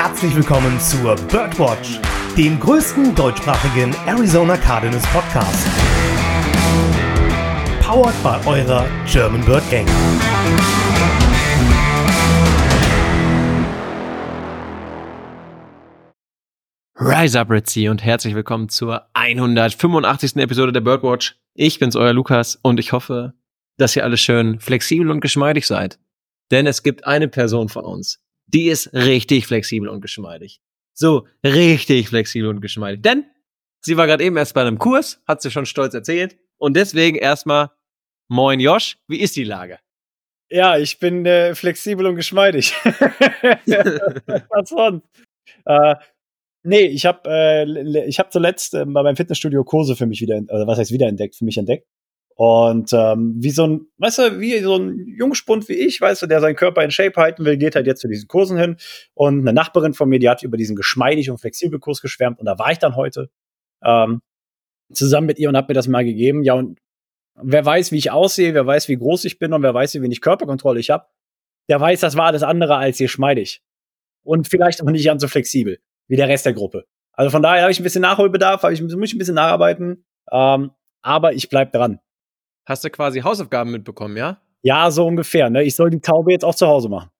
herzlich willkommen zur Birdwatch, dem größten deutschsprachigen Arizona Cardinals Podcast. Powered by eurer German Bird Gang. Rise up, Red und herzlich willkommen zur 185. Episode der Birdwatch. Ich bin's, euer Lukas und ich hoffe, dass ihr alle schön flexibel und geschmeidig seid. Denn es gibt eine Person von uns, die ist richtig flexibel und geschmeidig. So, richtig flexibel und geschmeidig. Denn sie war gerade eben erst bei einem Kurs, hat sie schon stolz erzählt. Und deswegen erstmal, moin Josh, wie ist die Lage? Ja, ich bin äh, flexibel und geschmeidig. Was sonst? Äh, nee, ich habe äh, ich hab zuletzt äh, bei meinem Fitnessstudio Kurse für mich wieder, also was heißt wiederentdeckt, für mich entdeckt. Und ähm, wie so ein, weißt du, wie so ein Jungspund wie ich, weißt du, der seinen Körper in Shape halten will, geht halt jetzt zu diesen Kursen hin. Und eine Nachbarin von mir, die hat über diesen geschmeidig und flexibel Kurs geschwärmt. Und da war ich dann heute ähm, zusammen mit ihr und habe mir das mal gegeben. Ja, und wer weiß, wie ich aussehe, wer weiß, wie groß ich bin und wer weiß, wie wenig Körperkontrolle ich habe, der weiß, das war alles andere als geschmeidig. Und vielleicht auch nicht ganz so flexibel wie der Rest der Gruppe. Also von daher habe ich ein bisschen Nachholbedarf, habe ich, muss ich ein bisschen nacharbeiten. Ähm, aber ich bleib dran. Hast du quasi Hausaufgaben mitbekommen, ja? Ja, so ungefähr. Ne? Ich soll die Taube jetzt auch zu Hause machen.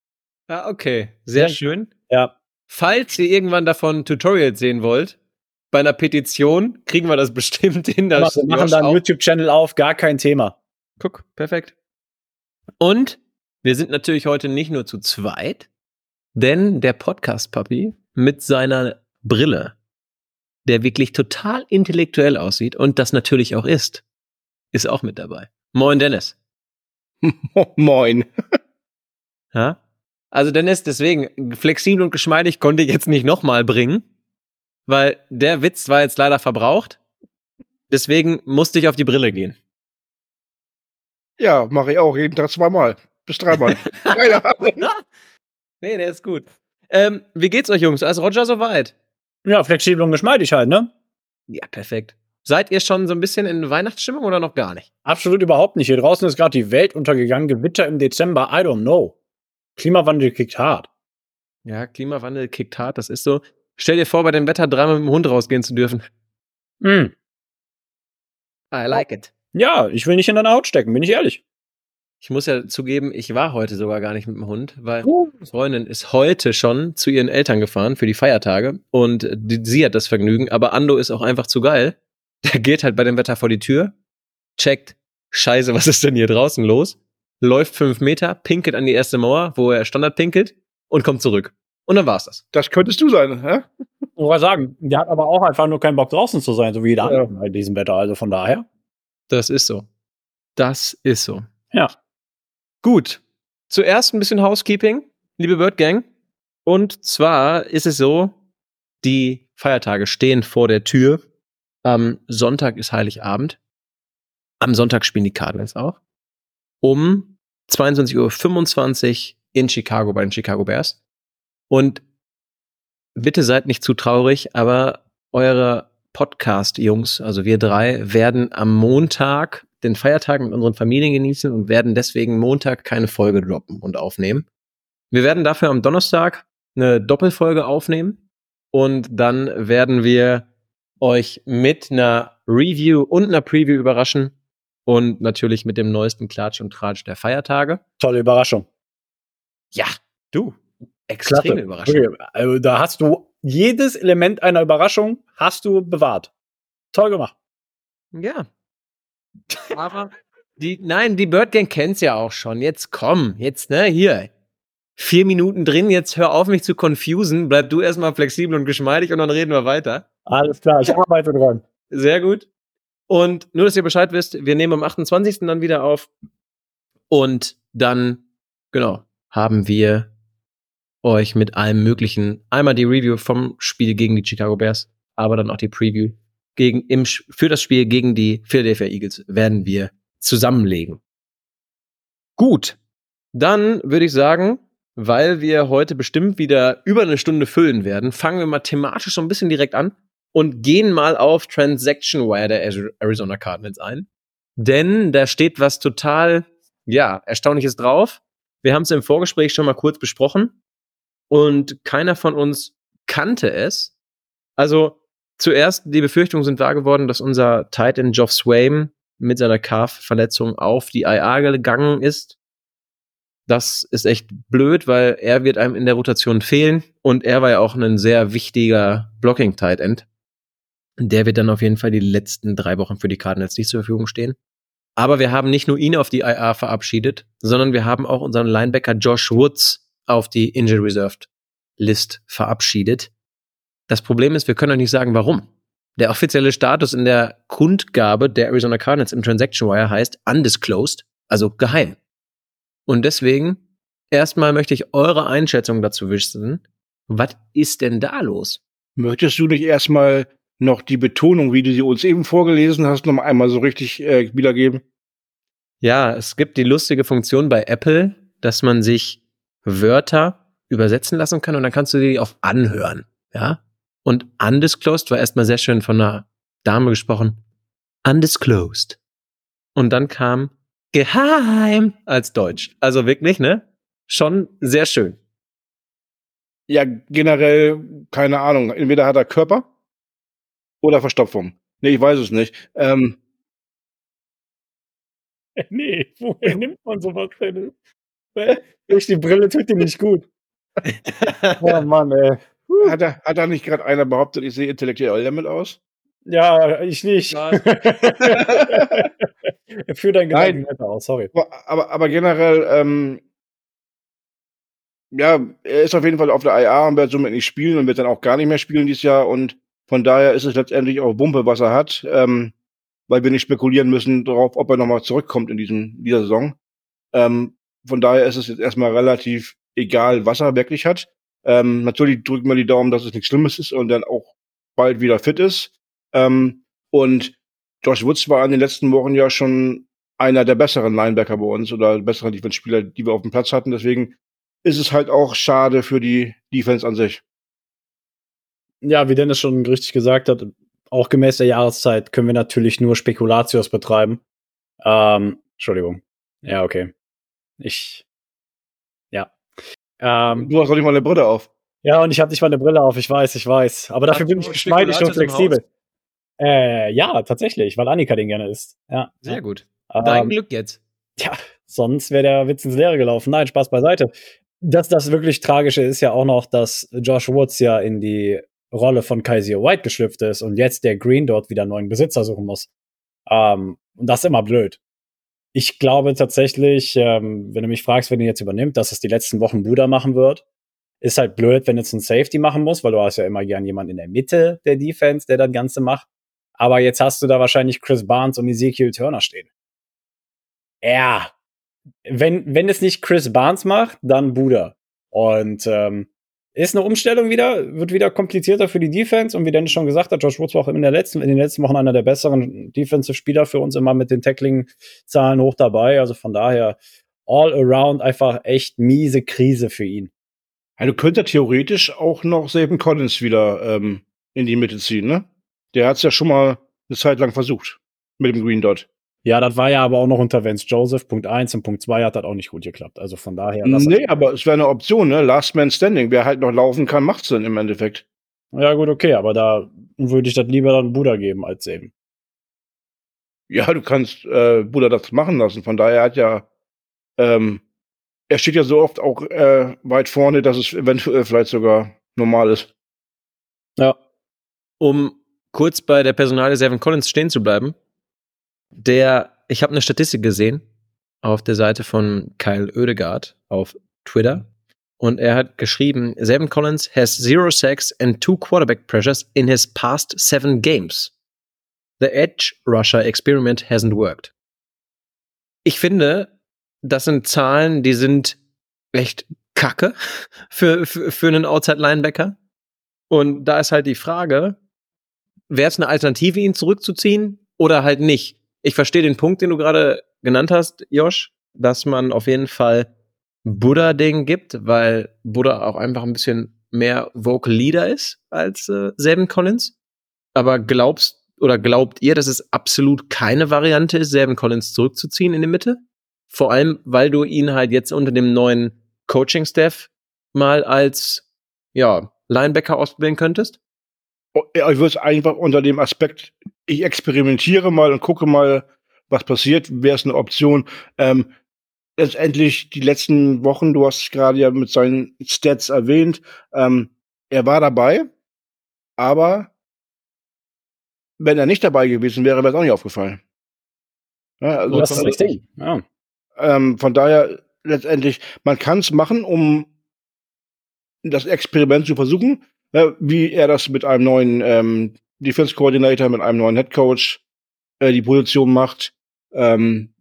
Ja, okay. Sehr ja. schön. Ja. Falls ihr irgendwann davon Tutorials sehen wollt, bei einer Petition kriegen wir das bestimmt hin. Das wir machen da einen YouTube-Channel auf, gar kein Thema. Guck, perfekt. Und wir sind natürlich heute nicht nur zu zweit, denn der Podcast-Papi mit seiner Brille, der wirklich total intellektuell aussieht und das natürlich auch ist, ist auch mit dabei. Moin, Dennis. Moin. ja? Also Dennis, deswegen, flexibel und geschmeidig konnte ich jetzt nicht nochmal bringen, weil der Witz war jetzt leider verbraucht. Deswegen musste ich auf die Brille gehen. Ja, mache ich auch, jeden Tag zweimal. Bis dreimal. nee, der ist gut. Ähm, wie geht's euch, Jungs? Also Roger soweit? Ja, flexibel und geschmeidig halt, ne? Ja, perfekt. Seid ihr schon so ein bisschen in Weihnachtsstimmung oder noch gar nicht? Absolut überhaupt nicht. Hier draußen ist gerade die Welt untergegangen. Gewitter im Dezember. I don't know. Klimawandel kickt hart. Ja, Klimawandel kickt hart. Das ist so. Stell dir vor, bei dem Wetter dreimal mit dem Hund rausgehen zu dürfen. Mm. I like it. Ja, ich will nicht in deine Haut stecken, bin ich ehrlich. Ich muss ja zugeben, ich war heute sogar gar nicht mit dem Hund, weil uh. Freundin ist heute schon zu ihren Eltern gefahren für die Feiertage und die, sie hat das Vergnügen, aber Ando ist auch einfach zu geil der geht halt bei dem Wetter vor die Tür, checkt, scheiße, was ist denn hier draußen los? Läuft fünf Meter, pinkelt an die erste Mauer, wo er Standard pinkelt und kommt zurück. Und dann war's das. Das könntest du sein, hä? Oder sagen, der hat aber auch einfach nur keinen Bock draußen zu sein, so wie jeder ja. andere bei diesem Wetter. Also von daher. Das ist so. Das ist so. Ja. Gut. Zuerst ein bisschen Housekeeping, liebe Bird Gang. Und zwar ist es so, die Feiertage stehen vor der Tür. Am Sonntag ist Heiligabend. Am Sonntag spielen die Cardinals auch. Um 22.25 Uhr in Chicago bei den Chicago Bears. Und bitte seid nicht zu traurig, aber eure Podcast-Jungs, also wir drei, werden am Montag den Feiertag mit unseren Familien genießen und werden deswegen Montag keine Folge droppen und aufnehmen. Wir werden dafür am Donnerstag eine Doppelfolge aufnehmen und dann werden wir euch mit einer Review und einer Preview überraschen und natürlich mit dem neuesten Klatsch und Tratsch der Feiertage. Tolle Überraschung. Ja, du. Extreme. Überraschung. Also da hast du jedes Element einer Überraschung hast du bewahrt. Toll gemacht. Ja. Aber die, nein, die Bird Gang kennt's ja auch schon. Jetzt komm, jetzt, ne, hier. Vier Minuten drin, jetzt hör auf mich zu confusen. Bleib du erstmal flexibel und geschmeidig und dann reden wir weiter. Alles klar, ich arbeite dran. Sehr gut. Und nur, dass ihr Bescheid wisst, wir nehmen am 28. dann wieder auf. Und dann, genau, haben wir euch mit allem Möglichen einmal die Review vom Spiel gegen die Chicago Bears, aber dann auch die Preview gegen, im, für das Spiel gegen die Philadelphia Eagles werden wir zusammenlegen. Gut. Dann würde ich sagen, weil wir heute bestimmt wieder über eine Stunde füllen werden, fangen wir mal thematisch so ein bisschen direkt an und gehen mal auf Transaction Wire der Arizona Cardinals ein. Denn da steht was total, ja, Erstaunliches drauf. Wir haben es im Vorgespräch schon mal kurz besprochen. und keiner von uns kannte es. Also zuerst die Befürchtungen sind wahr geworden, dass unser Titan Geoff Swaim mit seiner Calf-Verletzung auf die IA gegangen ist. Das ist echt blöd, weil er wird einem in der Rotation fehlen und er war ja auch ein sehr wichtiger Blocking-Tight End. Der wird dann auf jeden Fall die letzten drei Wochen für die Cardinals nicht zur Verfügung stehen. Aber wir haben nicht nur ihn auf die IA verabschiedet, sondern wir haben auch unseren Linebacker Josh Woods auf die Injury Reserved List verabschiedet. Das Problem ist, wir können euch nicht sagen, warum. Der offizielle Status in der Kundgabe der Arizona Cardinals im Transaction Wire heißt undisclosed, also geheim. Und deswegen erstmal möchte ich eure Einschätzung dazu wissen. Was ist denn da los? Möchtest du nicht erstmal noch die Betonung, wie du sie uns eben vorgelesen hast, noch einmal so richtig äh, wiedergeben? Ja, es gibt die lustige Funktion bei Apple, dass man sich Wörter übersetzen lassen kann und dann kannst du die auf anhören, ja? Und undisclosed war erstmal sehr schön von einer Dame gesprochen. Undisclosed. Und dann kam geheim als Deutsch. Also wirklich, ne? Schon sehr schön. Ja, generell, keine Ahnung. Entweder hat er Körper oder Verstopfung. Nee, ich weiß es nicht. Ähm, nee, woher nimmt man sowas denn? Durch die Brille tut die nicht gut. oh Mann, ey. hat, er, hat da nicht gerade einer behauptet, ich sehe intellektuell damit aus? Ja, ich nicht. Führ deinen Gedanken weiter aus, sorry. Aber, aber, aber generell, ähm, ja, er ist auf jeden Fall auf der IA und wird somit nicht spielen und wird dann auch gar nicht mehr spielen dieses Jahr und von daher ist es letztendlich auch Wumpe, was er hat, ähm, weil wir nicht spekulieren müssen darauf, ob er nochmal zurückkommt in diesem, dieser Saison. Ähm, von daher ist es jetzt erstmal relativ egal, was er wirklich hat. Ähm, natürlich drücken wir die Daumen, dass es nichts Schlimmes ist und dann auch bald wieder fit ist. Ähm, und Josh Woods war in den letzten Wochen ja schon einer der besseren Linebacker bei uns oder besseren Defense-Spieler, die wir auf dem Platz hatten. Deswegen ist es halt auch schade für die Defense an sich. Ja, wie Dennis schon richtig gesagt hat, auch gemäß der Jahreszeit können wir natürlich nur Spekulatius betreiben. Ähm, Entschuldigung. Ja, okay. Ich. Ja. Ähm, du hast doch nicht mal eine Brille auf. Ja, und ich habe nicht mal eine Brille auf, ich weiß, ich weiß. Aber dafür bin ich geschmeidig und flexibel. Äh, ja, tatsächlich, weil Annika den gerne isst. Ja. Sehr gut. Dein ähm, Glück jetzt. Ja, sonst wäre der Witz ins Leere gelaufen. Nein, Spaß beiseite. Das, das wirklich Tragische ist ja auch noch, dass Josh Woods ja in die Rolle von Kaiser White geschlüpft ist und jetzt der Green dort wieder einen neuen Besitzer suchen muss. Ähm, und das ist immer blöd. Ich glaube tatsächlich, ähm, wenn du mich fragst, wer den jetzt übernimmt, dass es die letzten Wochen Buda machen wird. Ist halt blöd, wenn jetzt ein Safety machen muss, weil du hast ja immer gern jemanden in der Mitte der Defense, der das Ganze macht. Aber jetzt hast du da wahrscheinlich Chris Barnes und Ezekiel Turner stehen. Ja. Wenn, wenn es nicht Chris Barnes macht, dann Buda. Und ähm, ist eine Umstellung wieder, wird wieder komplizierter für die Defense und wie Dennis schon gesagt hat, Josh Woods war auch in, der letzten, in den letzten Wochen einer der besseren Defensive-Spieler für uns immer mit den Tackling-Zahlen hoch dabei. Also von daher all around einfach echt miese Krise für ihn. Du könntest theoretisch auch noch Saban Collins wieder ähm, in die Mitte ziehen, ne? Der hat es ja schon mal eine Zeit lang versucht mit dem Green Dot. Ja, das war ja aber auch noch unter Vance Joseph. Punkt 1 und Punkt 2 hat das auch nicht gut geklappt. Also von daher. Nee, aber es wäre eine Option, ne? Last Man Standing. Wer halt noch laufen kann, macht's dann im Endeffekt. Ja, gut, okay, aber da würde ich das lieber dann Buddha geben als eben. Ja, du kannst äh, Buddha das machen lassen. Von daher hat ja, ähm, er steht ja so oft auch äh, weit vorne, dass es eventuell vielleicht sogar normal ist. Ja. Um kurz bei der Personale Seven Collins stehen zu bleiben, der, ich habe eine Statistik gesehen auf der Seite von Kyle Oedegaard auf Twitter. Und er hat geschrieben, Seven Collins has zero sacks and two quarterback pressures in his past seven games. The edge rusher experiment hasn't worked. Ich finde, das sind Zahlen, die sind echt kacke für, für, für einen Outside Linebacker. Und da ist halt die Frage, wäre es eine Alternative, ihn zurückzuziehen oder halt nicht? ich verstehe den Punkt, den du gerade genannt hast, Josh, dass man auf jeden Fall Buddha Ding gibt, weil Buddha auch einfach ein bisschen mehr Vocal Leader ist als äh, Seven Collins. Aber glaubst oder glaubt ihr, dass es absolut keine Variante ist, Seven Collins zurückzuziehen in die Mitte? Vor allem, weil du ihn halt jetzt unter dem neuen Coaching-Staff mal als ja, Linebacker ausprobieren könntest? Ich würde es einfach unter dem Aspekt, ich experimentiere mal und gucke mal, was passiert, wäre es eine Option. Ähm, letztendlich die letzten Wochen, du hast gerade ja mit seinen Stats erwähnt, ähm, er war dabei, aber wenn er nicht dabei gewesen wäre, wäre es auch nicht aufgefallen. Ja, also das ist richtig. Ja. Ähm, von daher letztendlich, man kann es machen, um das Experiment zu versuchen, wie er das mit einem neuen ähm, Defense Coordinator, mit einem neuen Head Coach äh, die Position macht. Ähm,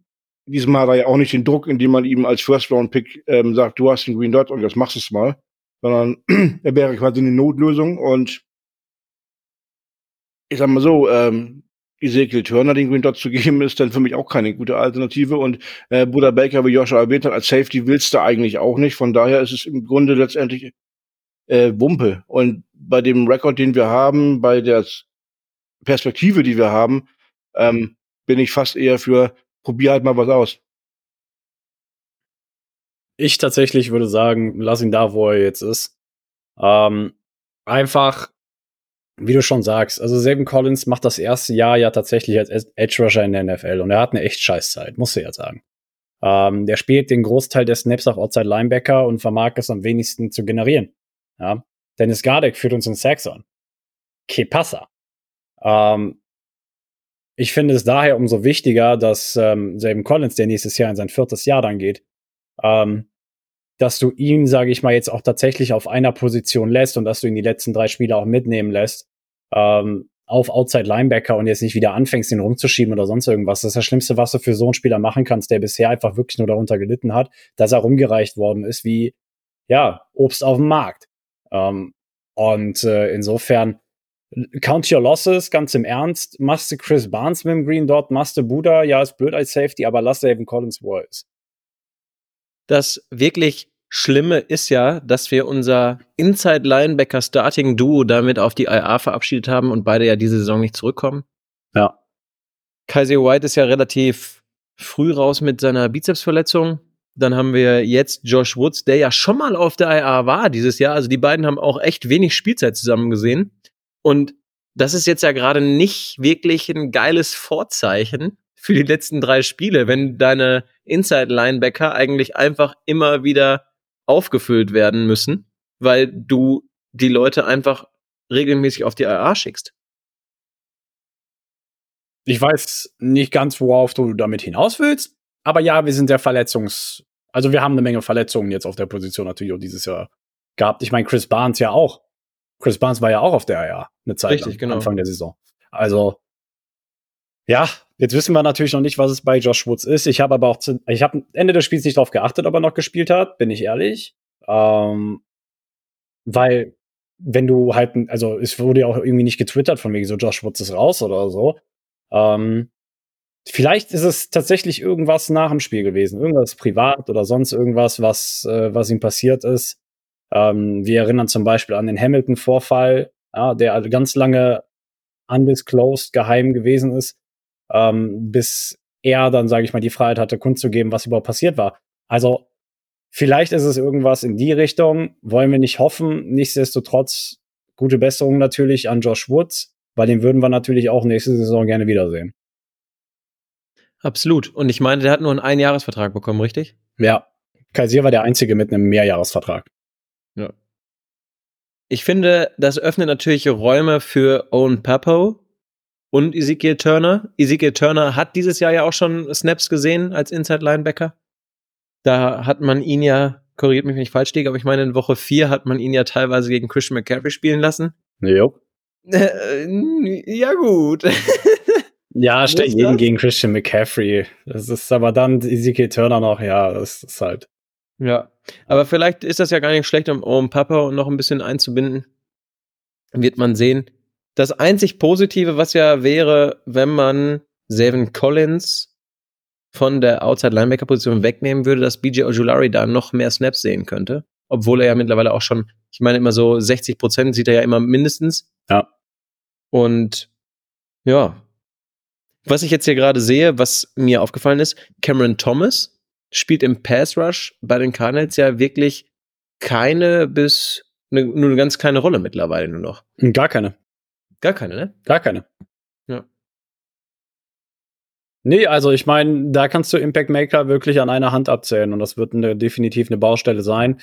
diesmal hat er ja auch nicht den Druck, indem man ihm als First Round Pick ähm, sagt, du hast den Green Dot und jetzt machst du es mal, sondern er wäre quasi eine Notlösung und ich sag mal so, ähm, Ezekiel Turner den Green Dot zu geben, ist dann für mich auch keine gute Alternative. Und äh, Buda Baker, wie Joshua erwähnt hat, als Safety willst du eigentlich auch nicht. Von daher ist es im Grunde letztendlich äh, Wumpe. Und bei dem Rekord, den wir haben, bei der Perspektive, die wir haben, ähm, bin ich fast eher für, probier halt mal was aus. Ich tatsächlich würde sagen, lass ihn da, wo er jetzt ist. Ähm, einfach, wie du schon sagst, also Saban Collins macht das erste Jahr ja tatsächlich als Edge Rusher in der NFL und er hat eine echt Scheißzeit, muss ich ja sagen. Ähm, der spielt den Großteil der Snaps auf Outside Linebacker und vermag es am wenigsten zu generieren. Ja? Dennis Gardek führt uns in Sacks an. Que pasa? Ähm, ich finde es daher umso wichtiger, dass ähm, Saban Collins, der nächstes Jahr in sein viertes Jahr dann geht, ähm, dass du ihn, sage ich mal, jetzt auch tatsächlich auf einer Position lässt und dass du ihn die letzten drei Spiele auch mitnehmen lässt, ähm, auf Outside Linebacker und jetzt nicht wieder anfängst, ihn rumzuschieben oder sonst irgendwas. Das ist das Schlimmste, was du für so einen Spieler machen kannst, der bisher einfach wirklich nur darunter gelitten hat, dass er rumgereicht worden ist wie, ja, Obst auf dem Markt. Ähm, und äh, insofern, count your losses, ganz im Ernst. Machst du Chris Barnes mit dem Green Dot, machst du Buda, ja, ist blöd als Safety, aber lass David Collins, wo er ist. Das wirklich Schlimme ist ja, dass wir unser Inside Linebacker Starting Duo damit auf die IA verabschiedet haben und beide ja diese Saison nicht zurückkommen. Ja. Kaiser White ist ja relativ früh raus mit seiner Bizepsverletzung. Dann haben wir jetzt Josh Woods, der ja schon mal auf der IA war dieses Jahr. Also die beiden haben auch echt wenig Spielzeit zusammen gesehen. Und das ist jetzt ja gerade nicht wirklich ein geiles Vorzeichen für die letzten drei Spiele, wenn deine Inside-Linebacker eigentlich einfach immer wieder aufgefüllt werden müssen, weil du die Leute einfach regelmäßig auf die IA schickst. Ich weiß nicht ganz, worauf du damit hinaus willst, aber ja, wir sind der Verletzungs also wir haben eine Menge Verletzungen jetzt auf der Position natürlich auch dieses Jahr gehabt. Ich meine, Chris Barnes ja auch. Chris Barnes war ja auch auf der IA eine Zeit Richtig, lang, genau. Anfang der Saison. Also ja, jetzt wissen wir natürlich noch nicht, was es bei Josh Woods ist. Ich habe aber auch zu, ich habe Ende des Spiels nicht darauf geachtet, ob er noch gespielt hat, bin ich ehrlich. Ähm, weil wenn du halt, also es wurde ja auch irgendwie nicht getwittert von wegen so Josh Woods ist raus oder so. Ähm, Vielleicht ist es tatsächlich irgendwas nach dem Spiel gewesen, irgendwas privat oder sonst irgendwas, was, äh, was ihm passiert ist. Ähm, wir erinnern zum Beispiel an den Hamilton-Vorfall, ja, der ganz lange undisclosed geheim gewesen ist, ähm, bis er dann, sage ich mal, die Freiheit hatte, kundzugeben, was überhaupt passiert war. Also vielleicht ist es irgendwas in die Richtung, wollen wir nicht hoffen. Nichtsdestotrotz gute Besserung natürlich an Josh Woods, weil den würden wir natürlich auch nächste Saison gerne wiedersehen. Absolut. Und ich meine, der hat nur einen Einjahresvertrag bekommen, richtig? Ja. Kaisier war der Einzige mit einem Mehrjahresvertrag. Ja. Ich finde, das öffnet natürlich Räume für Owen Papo und Ezekiel Turner. Ezekiel Turner hat dieses Jahr ja auch schon Snaps gesehen als Inside Linebacker. Da hat man ihn ja, korrigiert mich, wenn ich falsch liege, aber ich meine, in Woche 4 hat man ihn ja teilweise gegen Christian McCaffrey spielen lassen. Jo. Äh, ja, gut. Ja, stell jeden gegen Christian McCaffrey. Das ist aber dann Ezekiel Turner noch, ja, das ist halt. Ja, aber vielleicht ist das ja gar nicht schlecht, um, um Papa noch ein bisschen einzubinden. Wird man sehen. Das einzig Positive, was ja wäre, wenn man Seven Collins von der Outside Linebacker Position wegnehmen würde, dass BJ Ojulari da noch mehr Snaps sehen könnte. Obwohl er ja mittlerweile auch schon, ich meine immer so 60 Prozent sieht er ja immer mindestens. Ja. Und ja, was ich jetzt hier gerade sehe, was mir aufgefallen ist, Cameron Thomas spielt im Pass Rush bei den Cardinals ja wirklich keine bis eine, nur eine ganz kleine Rolle mittlerweile nur noch. Gar keine. Gar keine, ne? Gar keine. Ja. Nee, also ich meine, da kannst du Impact Maker wirklich an einer Hand abzählen und das wird eine, definitiv eine Baustelle sein.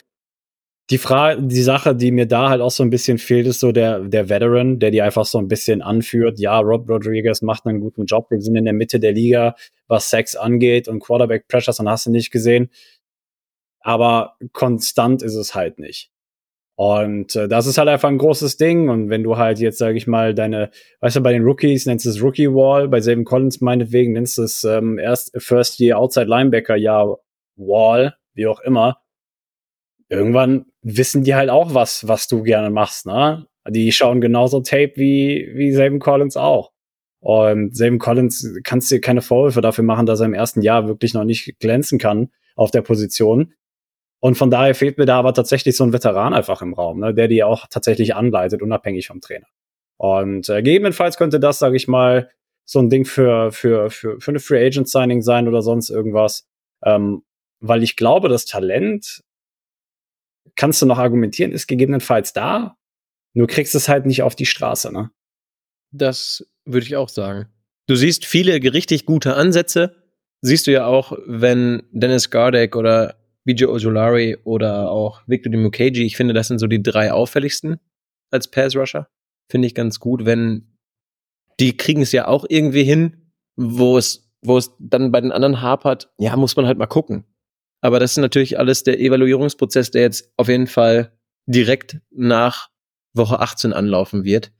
Die Frage, die Sache, die mir da halt auch so ein bisschen fehlt, ist so der, der Veteran, der die einfach so ein bisschen anführt. Ja, Rob Rodriguez macht einen guten Job. Wir sind in der Mitte der Liga, was Sex angeht und Quarterback Pressures, dann hast du nicht gesehen. Aber konstant ist es halt nicht. Und äh, das ist halt einfach ein großes Ding. Und wenn du halt jetzt, sage ich mal, deine, weißt du, bei den Rookies nennst du es Rookie Wall, bei Savin Collins meinetwegen nennst du es ähm, erst First Year Outside Linebacker, ja, Wall, wie auch immer. Irgendwann wissen die halt auch was, was du gerne machst, ne? Die schauen genauso Tape wie, wie Savin Collins auch. Und Savin Collins kannst dir keine Vorwürfe dafür machen, dass er im ersten Jahr wirklich noch nicht glänzen kann auf der Position. Und von daher fehlt mir da aber tatsächlich so ein Veteran einfach im Raum, ne, der die auch tatsächlich anleitet, unabhängig vom Trainer. Und äh, gegebenenfalls könnte das, sage ich mal, so ein Ding für, für, für, für eine Free Agent Signing sein oder sonst irgendwas. Ähm, weil ich glaube, das Talent, kannst du noch argumentieren, ist gegebenenfalls da. Nur kriegst es halt nicht auf die Straße, ne? Das würde ich auch sagen. Du siehst viele richtig gute Ansätze. Siehst du ja auch, wenn Dennis Gardeck oder BJ Ojolari oder auch Victor Dimukeji. Ich finde, das sind so die drei auffälligsten als Pass Rusher. Finde ich ganz gut, wenn die kriegen es ja auch irgendwie hin, wo es, wo es dann bei den anderen hapert. Ja, muss man halt mal gucken. Aber das ist natürlich alles der Evaluierungsprozess, der jetzt auf jeden Fall direkt nach Woche 18 anlaufen wird.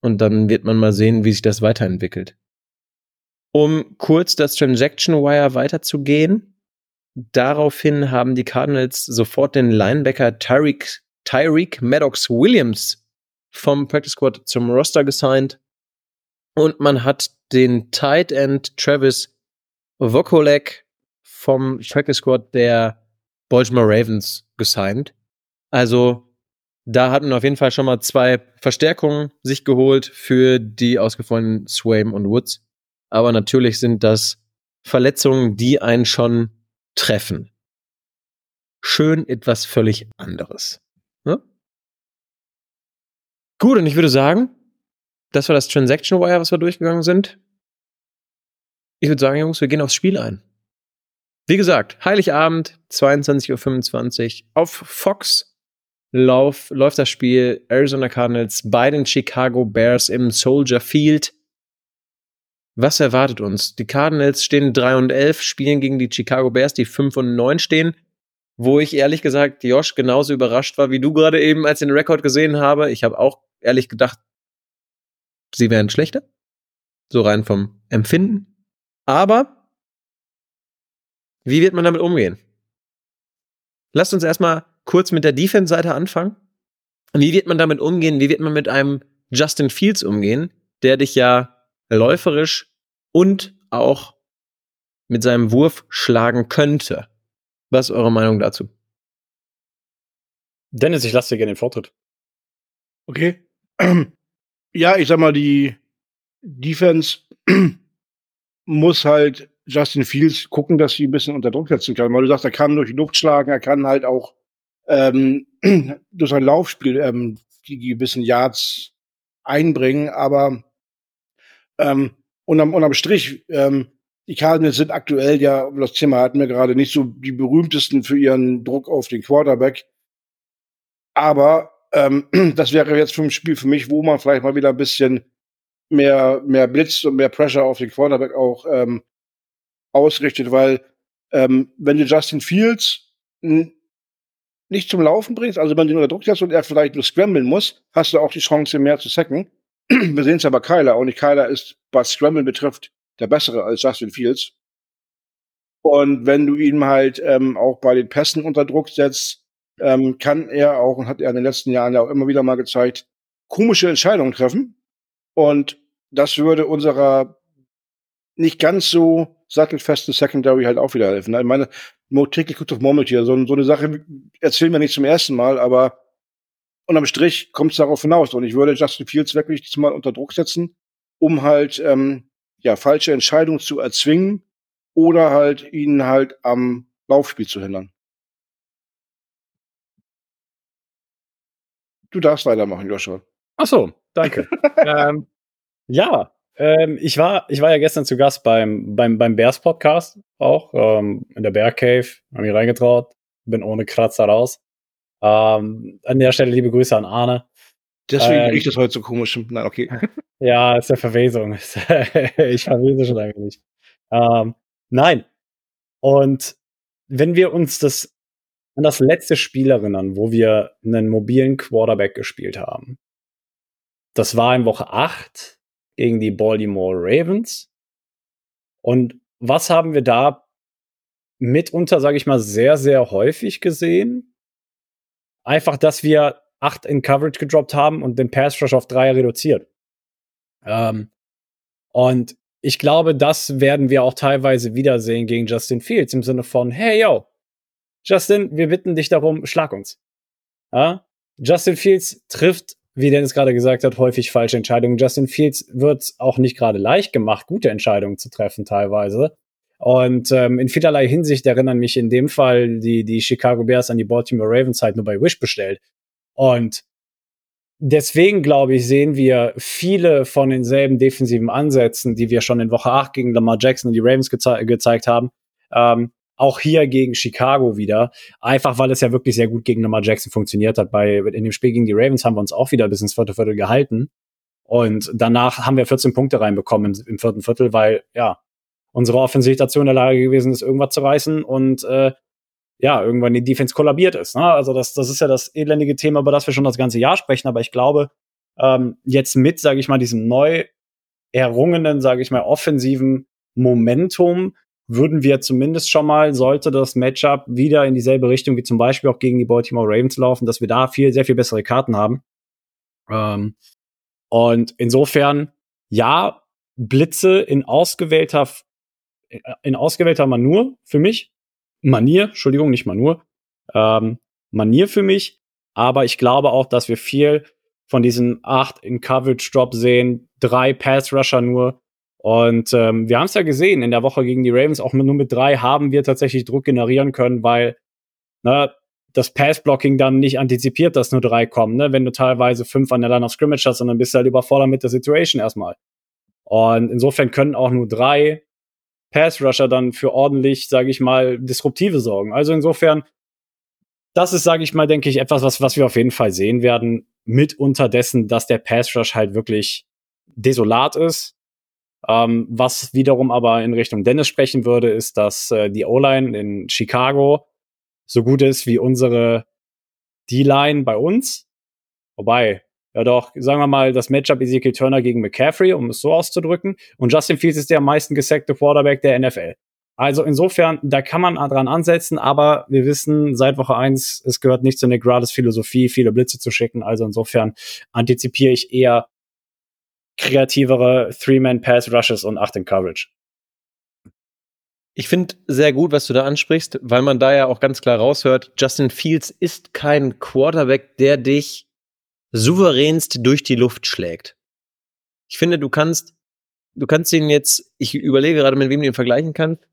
Und dann wird man mal sehen, wie sich das weiterentwickelt. Um kurz das Transaction Wire weiterzugehen, Daraufhin haben die Cardinals sofort den Linebacker Tyreek, Tyreek Maddox Williams vom Practice Squad zum Roster gesigned. Und man hat den Tight End Travis Vokolek vom Practice Squad der Baltimore Ravens gesigned. Also da hat man auf jeden Fall schon mal zwei Verstärkungen sich geholt für die ausgefallenen Swaim und Woods. Aber natürlich sind das Verletzungen, die einen schon treffen. Schön etwas völlig anderes. Ne? Gut, und ich würde sagen, das war das Transaction Wire, was wir durchgegangen sind. Ich würde sagen, Jungs, wir gehen aufs Spiel ein. Wie gesagt, Heiligabend, 22.25 Uhr auf Fox lauf, läuft das Spiel Arizona Cardinals bei den Chicago Bears im Soldier Field. Was erwartet uns? Die Cardinals stehen 3 und 11, spielen gegen die Chicago Bears, die 5 und 9 stehen. Wo ich ehrlich gesagt, Josh, genauso überrascht war wie du gerade eben, als ich den Rekord gesehen habe. Ich habe auch ehrlich gedacht, sie wären schlechter. So rein vom Empfinden. Aber wie wird man damit umgehen? Lasst uns erstmal kurz mit der Defense-Seite anfangen. Wie wird man damit umgehen? Wie wird man mit einem Justin Fields umgehen, der dich ja läuferisch und auch mit seinem Wurf schlagen könnte. Was ist eure Meinung dazu? Dennis, ich lasse dir gerne den Vortritt. Okay. Ja, ich sag mal, die Defense muss halt Justin Fields gucken, dass sie ein bisschen unter Druck setzen kann. Weil du sagst, er kann durch die Luft schlagen, er kann halt auch ähm, durch sein Laufspiel ähm, die gewissen Yards einbringen, aber ähm, unterm, unterm Strich, ähm, die Cardinals sind aktuell ja, das Thema hatten wir gerade, nicht so die berühmtesten für ihren Druck auf den Quarterback. Aber ähm, das wäre jetzt für ein Spiel für mich, wo man vielleicht mal wieder ein bisschen mehr, mehr Blitz und mehr Pressure auf den Quarterback auch ähm, ausrichtet, weil ähm, wenn du Justin Fields nicht zum Laufen bringst, also wenn du ihn unter Druck setzt und er vielleicht nur scramblen muss, hast du auch die Chance, mehr zu sacken. Wir sehen es ja bei Kyler und Kyler ist, was Scramble betrifft, der bessere als Justin Fields. Und wenn du ihn halt ähm, auch bei den Pässen unter Druck setzt, ähm, kann er auch, und hat er in den letzten Jahren ja auch immer wieder mal gezeigt, komische Entscheidungen treffen. Und das würde unserer nicht ganz so sattelfesten Secondary halt auch wieder helfen. Ich meine, täglich guckt auf Murmeltier. So, so eine Sache erzählen wir nicht zum ersten Mal, aber unterm Strich kommt es darauf hinaus. Und ich würde Justin Fields wirklich diesmal unter Druck setzen, um halt ähm, ja falsche Entscheidungen zu erzwingen oder halt ihn halt am Laufspiel zu hindern. du darfst weitermachen, Joshua. Ach so, danke. ähm, ja, ähm, ich war, ich war ja gestern zu Gast beim, beim, beim Bears Podcast auch, ähm, in der Bear Cave, hab mich reingetraut, bin ohne Kratzer raus. Ähm, an der Stelle liebe Grüße an Arne. Deswegen äh, riecht das heute so komisch. Nein, okay. Ja, ist der Verwesung. ich verwese schon ein wenig. Ähm, nein. Und wenn wir uns das an das letzte Spiel erinnern, wo wir einen mobilen Quarterback gespielt haben, das war in Woche 8 gegen die Baltimore Ravens. Und was haben wir da mitunter, sage ich mal, sehr, sehr häufig gesehen? Einfach, dass wir acht in Coverage gedroppt haben und den Pass Rush auf drei reduziert. Ähm, und ich glaube, das werden wir auch teilweise wiedersehen gegen Justin Fields im Sinne von, hey yo, Justin, wir bitten dich darum, schlag uns. Ja? Justin Fields trifft wie Dennis gerade gesagt hat, häufig falsche Entscheidungen. Justin Fields wird auch nicht gerade leicht gemacht, gute Entscheidungen zu treffen teilweise. Und ähm, in vielerlei Hinsicht erinnern mich in dem Fall die, die Chicago Bears an die Baltimore Ravens halt nur bei Wish bestellt. Und deswegen, glaube ich, sehen wir viele von denselben defensiven Ansätzen, die wir schon in Woche 8 gegen Lamar Jackson und die Ravens geze gezeigt haben, ähm, auch hier gegen Chicago wieder. Einfach weil es ja wirklich sehr gut gegen Lamar Jackson funktioniert hat. Bei, in dem Spiel gegen die Ravens haben wir uns auch wieder bis ins vierte Viertel gehalten. Und danach haben wir 14 Punkte reinbekommen im, im vierten Viertel, weil, ja, unsere Offensiv dazu in der Lage gewesen ist, irgendwas zu reißen und äh, ja, irgendwann die Defense kollabiert ist. Ne? Also das, das ist ja das elendige Thema, über das wir schon das ganze Jahr sprechen. Aber ich glaube, ähm, jetzt mit, sage ich mal, diesem neu errungenen, sage ich mal, offensiven Momentum würden wir zumindest schon mal, sollte das Matchup wieder in dieselbe Richtung wie zum Beispiel auch gegen die Baltimore Ravens laufen, dass wir da viel, sehr viel bessere Karten haben. Ähm, und insofern, ja, Blitze in ausgewählter, in ausgewählter Manur für mich. Manier, Entschuldigung, nicht Manur. Ähm, Manier für mich. Aber ich glaube auch, dass wir viel von diesen acht in Coverage Drop sehen, drei Pass Rusher nur, und ähm, wir haben es ja gesehen in der Woche gegen die Ravens, auch nur mit drei haben wir tatsächlich Druck generieren können, weil ne, das Pass-Blocking dann nicht antizipiert, dass nur drei kommen. Ne? Wenn du teilweise fünf an der Line of Scrimmage hast, dann bist du halt überfordert mit der Situation erstmal. Und insofern können auch nur drei Pass-Rusher dann für ordentlich, sage ich mal, disruptive sorgen. Also insofern, das ist, sage ich mal, denke ich, etwas, was, was wir auf jeden Fall sehen werden, mit unterdessen, dass der Pass-Rush halt wirklich desolat ist ähm, was wiederum aber in Richtung Dennis sprechen würde, ist, dass äh, die O-Line in Chicago so gut ist wie unsere D-Line bei uns. Wobei, ja doch, sagen wir mal, das Matchup Ezekiel Turner gegen McCaffrey, um es so auszudrücken. Und Justin Fields ist der am meisten gesackte Quarterback der NFL. Also insofern, da kann man dran ansetzen, aber wir wissen seit Woche eins, es gehört nicht zu Nick Grades Philosophie, viele Blitze zu schicken. Also insofern antizipiere ich eher kreativere Three-Man-Pass-Rushes und acht in Coverage. Ich finde sehr gut, was du da ansprichst, weil man da ja auch ganz klar raushört, Justin Fields ist kein Quarterback, der dich souveränst durch die Luft schlägt. Ich finde, du kannst, du kannst ihn jetzt, ich überlege gerade, mit wem du ihn vergleichen kannst.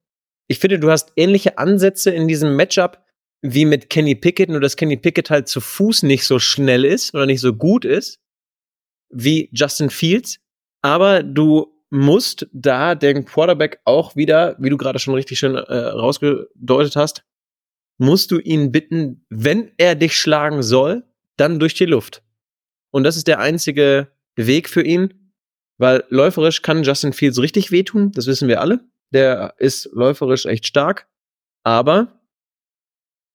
Ich finde, du hast ähnliche Ansätze in diesem Matchup wie mit Kenny Pickett, nur dass Kenny Pickett halt zu Fuß nicht so schnell ist oder nicht so gut ist wie Justin Fields, aber du musst da den Quarterback auch wieder, wie du gerade schon richtig schön äh, rausgedeutet hast, musst du ihn bitten, wenn er dich schlagen soll, dann durch die Luft. Und das ist der einzige Weg für ihn, weil läuferisch kann Justin Fields richtig wehtun, das wissen wir alle. Der ist läuferisch echt stark, aber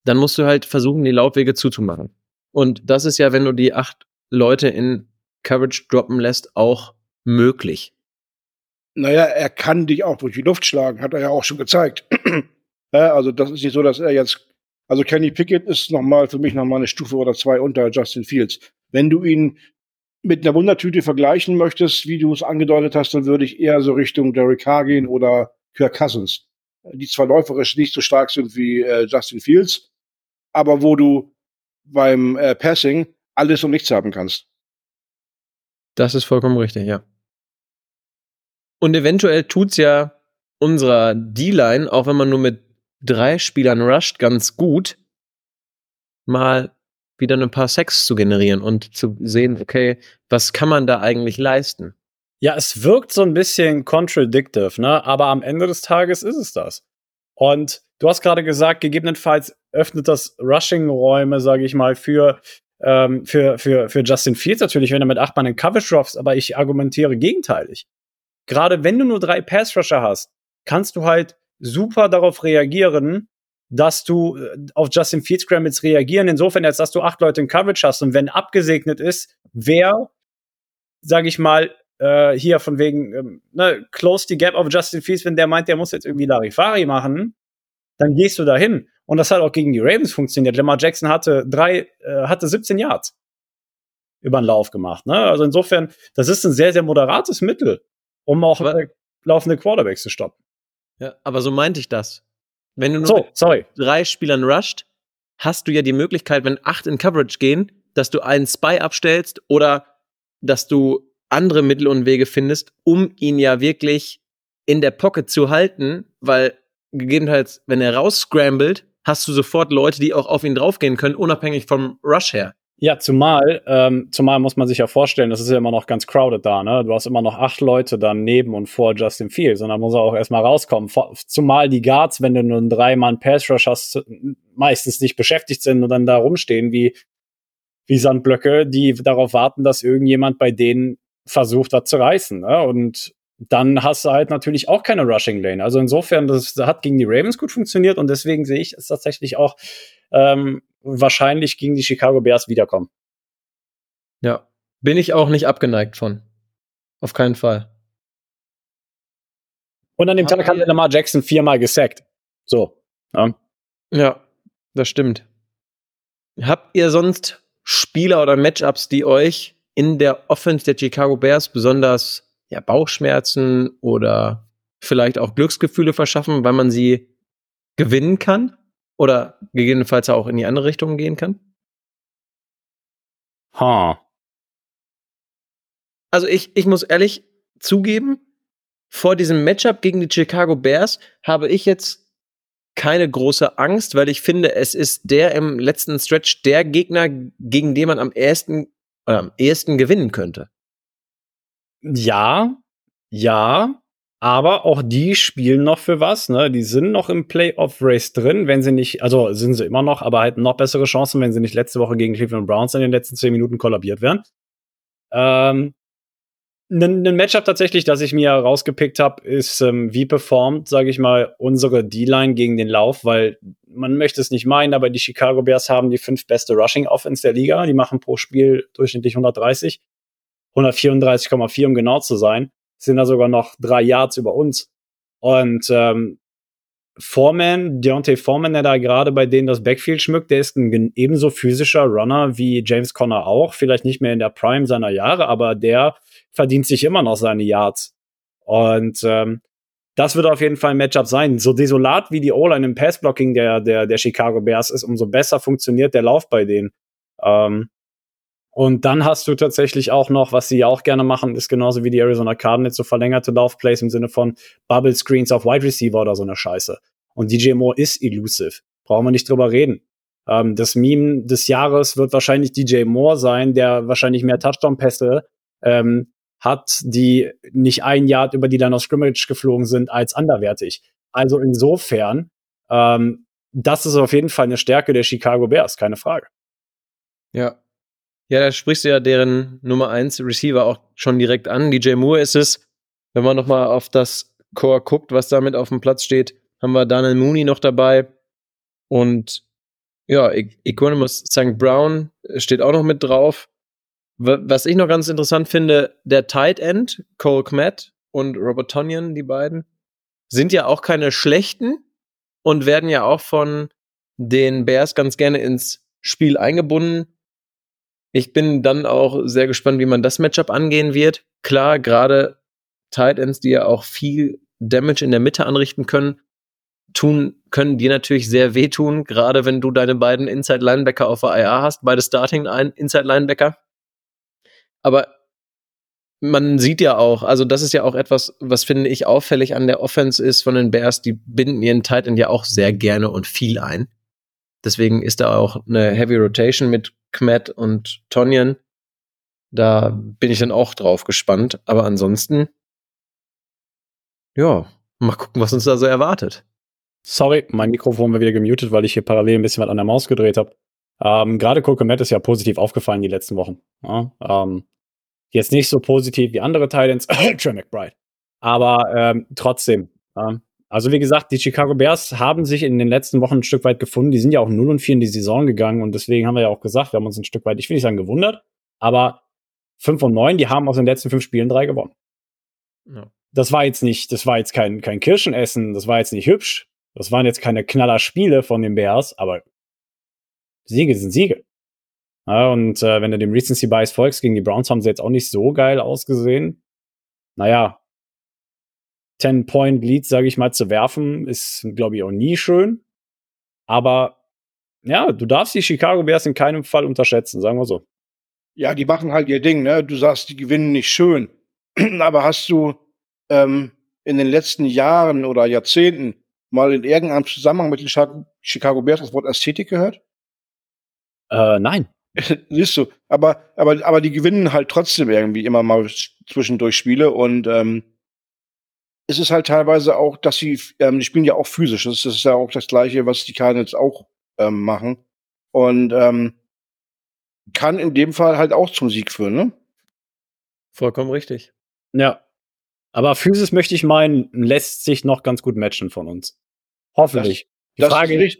dann musst du halt versuchen, die Laufwege zuzumachen. Und das ist ja, wenn du die acht Leute in Coverage droppen lässt, auch möglich? Naja, er kann dich auch durch die Luft schlagen, hat er ja auch schon gezeigt. also das ist nicht so, dass er jetzt, also Kenny Pickett ist nochmal für mich nochmal eine Stufe oder zwei unter Justin Fields. Wenn du ihn mit einer Wundertüte vergleichen möchtest, wie du es angedeutet hast, dann würde ich eher so Richtung Derek Carr gehen oder Kirk Cousins, die zwar läuferisch nicht so stark sind wie äh, Justin Fields, aber wo du beim äh, Passing alles und nichts haben kannst. Das ist vollkommen richtig, ja. Und eventuell tut's ja unserer D-Line, auch wenn man nur mit drei Spielern rusht, ganz gut, mal wieder ein paar Sex zu generieren und zu sehen, okay, was kann man da eigentlich leisten? Ja, es wirkt so ein bisschen contradictive, ne? Aber am Ende des Tages ist es das. Und du hast gerade gesagt, gegebenenfalls öffnet das Rushing-Räume, sage ich mal, für, ähm, für, für, für Justin Fields natürlich, wenn er mit acht Mann in Coverage drops, aber ich argumentiere gegenteilig. Gerade wenn du nur drei Pass-Rusher hast, kannst du halt super darauf reagieren, dass du äh, auf Justin Fields Scrambles reagieren, insofern, als dass du acht Leute in Coverage hast und wenn abgesegnet ist, wer, sage ich mal, äh, hier von wegen, ähm, ne, close the gap auf Justin Fields, wenn der meint, der muss jetzt irgendwie Larifari machen, dann gehst du dahin. Und das hat auch gegen die Ravens funktioniert. Lamar Jackson hatte drei, äh, hatte 17 Yards über den Lauf gemacht. Ne? Also insofern, das ist ein sehr, sehr moderates Mittel, um auch aber, laufende Quarterbacks zu stoppen. Ja, aber so meinte ich das. Wenn du nur so, sorry. drei Spielern rusht, hast du ja die Möglichkeit, wenn acht in Coverage gehen, dass du einen Spy abstellst oder dass du andere Mittel und Wege findest, um ihn ja wirklich in der Pocket zu halten, weil gegebenenfalls, wenn er rausscrambled, hast du sofort Leute, die auch auf ihn draufgehen können, unabhängig vom Rush her. Ja, zumal, ähm, zumal muss man sich ja vorstellen, das ist ja immer noch ganz crowded da, ne? Du hast immer noch acht Leute dann neben und vor Justin Fields und dann muss er auch erstmal rauskommen. Zumal die Guards, wenn du nur einen Dreimann Pass Rush hast, meistens nicht beschäftigt sind und dann da rumstehen wie, wie Sandblöcke, die darauf warten, dass irgendjemand bei denen versucht hat zu reißen. Ne? Und dann hast du halt natürlich auch keine Rushing Lane. Also insofern, das hat gegen die Ravens gut funktioniert und deswegen sehe ich es tatsächlich auch ähm, wahrscheinlich gegen die Chicago Bears wiederkommen. Ja, bin ich auch nicht abgeneigt von. Auf keinen Fall. Und an dem Tag hat Lamar Jackson viermal gesackt. So. Ja. ja, das stimmt. Habt ihr sonst Spieler oder Matchups, die euch in der Offense der Chicago Bears besonders ja, Bauchschmerzen oder vielleicht auch Glücksgefühle verschaffen, weil man sie gewinnen kann oder gegebenenfalls auch in die andere Richtung gehen kann? Ha. Also ich, ich muss ehrlich zugeben, vor diesem Matchup gegen die Chicago Bears habe ich jetzt keine große Angst, weil ich finde, es ist der im letzten Stretch der Gegner, gegen den man am ersten oder am ehesten gewinnen könnte. Ja, ja, aber auch die spielen noch für was, ne? Die sind noch im Playoff-Race drin, wenn sie nicht, also sind sie immer noch, aber halt noch bessere Chancen, wenn sie nicht letzte Woche gegen Cleveland Browns in den letzten zehn Minuten kollabiert wären. Ähm, ein Matchup tatsächlich, das ich mir rausgepickt habe, ist, ähm, wie performt, sage ich mal, unsere D-Line gegen den Lauf, weil man möchte es nicht meinen, aber die Chicago Bears haben die fünf beste Rushing Offense der Liga. Die machen pro Spiel durchschnittlich 130, 134,4 um genau zu sein. Sind da sogar noch drei Yards über uns. Und ähm, Foreman, Deontay Foreman, der da gerade bei denen das Backfield schmückt, der ist ein ebenso physischer Runner wie James Conner auch. Vielleicht nicht mehr in der Prime seiner Jahre, aber der verdient sich immer noch seine Yards. Und ähm, das wird auf jeden Fall ein Matchup sein. So desolat wie die O-Line im Passblocking der, der, der Chicago Bears ist, umso besser funktioniert der Lauf bei denen. Ähm, und dann hast du tatsächlich auch noch, was sie ja auch gerne machen, ist genauso wie die Arizona Cardinals, so verlängerte Laufplays im Sinne von Bubble Screens auf Wide Receiver oder so eine Scheiße. Und DJ Moore ist elusive. Brauchen wir nicht drüber reden. Ähm, das Meme des Jahres wird wahrscheinlich DJ Moore sein, der wahrscheinlich mehr Touchdown-Pässe ähm, hat, die nicht ein Yard über die dann aus Scrimmage geflogen sind, als anderwertig. Also insofern, ähm, das ist auf jeden Fall eine Stärke der Chicago Bears, keine Frage. Ja. Ja, da sprichst du ja deren Nummer 1 Receiver auch schon direkt an. DJ Moore ist es. Wenn man nochmal auf das Core guckt, was damit auf dem Platz steht, haben wir Daniel Mooney noch dabei. Und ja, e-, Equanimous St. Brown steht auch noch mit drauf. Was ich noch ganz interessant finde, der Tight End, Cole Kmet und Robert Tonyan, die beiden, sind ja auch keine schlechten und werden ja auch von den Bears ganz gerne ins Spiel eingebunden. Ich bin dann auch sehr gespannt, wie man das Matchup angehen wird. Klar, gerade Tight Ends, die ja auch viel Damage in der Mitte anrichten können, tun, können dir natürlich sehr wehtun, gerade wenn du deine beiden Inside Linebacker auf der IR hast, beide Starting Inside Linebacker. Aber man sieht ja auch, also das ist ja auch etwas, was finde ich auffällig an der Offense ist von den Bears, die binden ihren Tight End ja auch sehr gerne und viel ein. Deswegen ist da auch eine Heavy Rotation mit Kmet und Tonyan. Da bin ich dann auch drauf gespannt. Aber ansonsten, ja, mal gucken, was uns da so erwartet. Sorry, mein Mikrofon war wieder gemutet, weil ich hier parallel ein bisschen was an der Maus gedreht habe. Ähm, Gerade Kokomet ist ja positiv aufgefallen die letzten Wochen. Ja, ähm, jetzt nicht so positiv wie andere Titans, Trey McBride. Aber ähm, trotzdem. Ähm, also wie gesagt, die Chicago Bears haben sich in den letzten Wochen ein Stück weit gefunden. Die sind ja auch 0 und 4 in die Saison gegangen und deswegen haben wir ja auch gesagt, wir haben uns ein Stück weit, ich will nicht sagen gewundert, aber 5 und 9, die haben aus den letzten fünf Spielen drei gewonnen. Ja. Das war jetzt nicht, das war jetzt kein, kein Kirschenessen, das war jetzt nicht hübsch. Das waren jetzt keine Knallerspiele von den Bears, aber Siege sind Siege. Ja, und äh, wenn du dem Recency Bias folgst, gegen die Browns haben sie jetzt auch nicht so geil ausgesehen. Naja, 10-Point-Lead, sage ich mal, zu werfen, ist, glaube ich, auch nie schön. Aber ja, du darfst die Chicago Bears in keinem Fall unterschätzen, sagen wir so. Ja, die machen halt ihr Ding, ne? Du sagst, die gewinnen nicht schön. Aber hast du ähm, in den letzten Jahren oder Jahrzehnten mal in irgendeinem Zusammenhang mit den Chicago Bears das Wort Ästhetik gehört? Äh, nein. Siehst du, aber, aber, aber die gewinnen halt trotzdem irgendwie immer mal zwischendurch Spiele und ähm, es ist halt teilweise auch, dass sie, ähm, die spielen ja auch physisch. Das ist ja auch das Gleiche, was die Cardinals auch ähm, machen. Und ähm, kann in dem Fall halt auch zum Sieg führen, ne? Vollkommen richtig. Ja. Aber Physis möchte ich meinen, lässt sich noch ganz gut matchen von uns. Hoffentlich. Das, die Frage, ist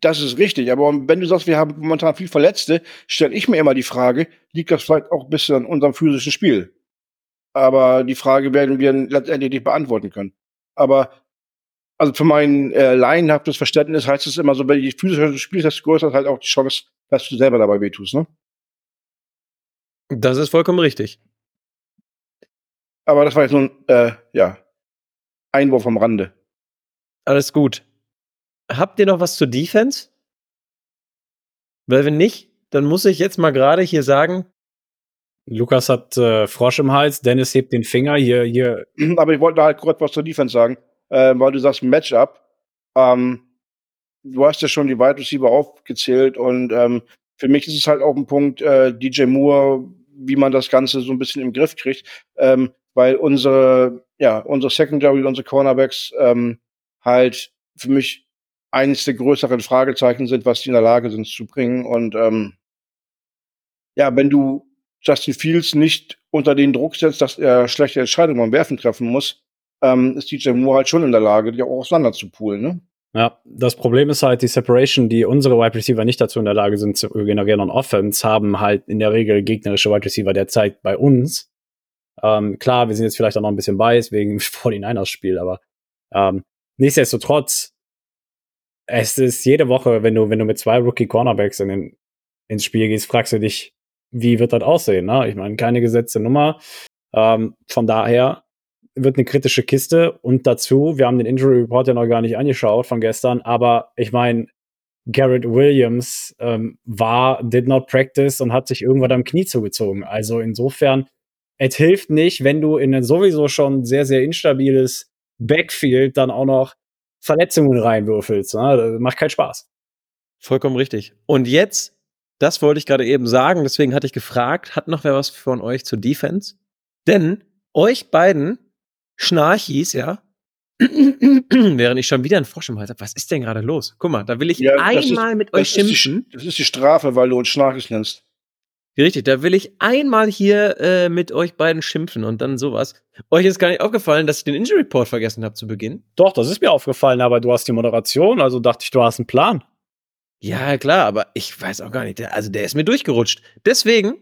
das ist richtig, aber wenn du sagst, wir haben momentan viel Verletzte, stelle ich mir immer die Frage, liegt das vielleicht auch ein bisschen an unserem physischen Spiel? Aber die Frage werden wir letztendlich nicht beantworten können. Aber also für mein äh, laienhaftes Verständnis heißt es immer so, wenn du physisch spielst, hast du größer halt auch die Chance, dass du selber dabei wehtust, ne? Das ist vollkommen richtig. Aber das war jetzt nun, äh, ja, Einwurf am Rande. Alles gut. Habt ihr noch was zur Defense? Weil wenn nicht, dann muss ich jetzt mal gerade hier sagen. Lukas hat äh, Frosch im Hals, Dennis hebt den Finger hier, hier. Aber ich wollte halt kurz was zur Defense sagen, äh, weil du sagst Matchup. Ähm, du hast ja schon die Wide Receiver aufgezählt und ähm, für mich ist es halt auch ein Punkt, äh, DJ Moore, wie man das Ganze so ein bisschen im Griff kriegt, ähm, weil unsere, ja, unsere Secondary, unsere Cornerbacks ähm, halt für mich eines der größeren Fragezeichen sind, was die in der Lage sind zu bringen. Und ähm, ja, wenn du Justin Fields nicht unter den Druck setzt, dass er schlechte Entscheidungen beim Werfen treffen muss, ähm, ist DJ Moore halt schon in der Lage, die auch auseinander zu poolen, ne? Ja, das Problem ist halt die Separation, die unsere Wide Receiver nicht dazu in der Lage sind zu generieren und Offense, haben halt in der Regel gegnerische Wide Receiver derzeit bei uns. Ähm, klar, wir sind jetzt vielleicht auch noch ein bisschen biased wegen 49ers-Spiel, aber ähm, nichtsdestotrotz es ist jede Woche, wenn du, wenn du mit zwei Rookie Cornerbacks in den, ins Spiel gehst, fragst du dich, wie wird das aussehen? Ne? Ich meine, keine gesetzte Nummer. Ähm, von daher wird eine kritische Kiste und dazu, wir haben den Injury Report ja noch gar nicht angeschaut von gestern, aber ich meine, Garrett Williams ähm, war, did not practice und hat sich irgendwann am Knie zugezogen. Also insofern, es hilft nicht, wenn du in ein sowieso schon sehr, sehr instabiles Backfield dann auch noch Verletzungen reinwürfelst. Ne? Das macht keinen Spaß. Vollkommen richtig. Und jetzt, das wollte ich gerade eben sagen, deswegen hatte ich gefragt, hat noch wer was von euch zur Defense? Denn euch beiden Schnarchis, ja, während ich schon wieder einen Frosch im Hals habe, was ist denn gerade los? Guck mal, da will ich ja, einmal ist, mit euch schimpfen. Das ist die Strafe, weil du uns Schnarchis nennst. Richtig, da will ich einmal hier äh, mit euch beiden schimpfen und dann sowas. Euch ist gar nicht aufgefallen, dass ich den Injury Report vergessen habe zu Beginn. Doch, das ist mir aufgefallen, aber du hast die Moderation, also dachte ich, du hast einen Plan. Ja, klar, aber ich weiß auch gar nicht. Also der ist mir durchgerutscht. Deswegen,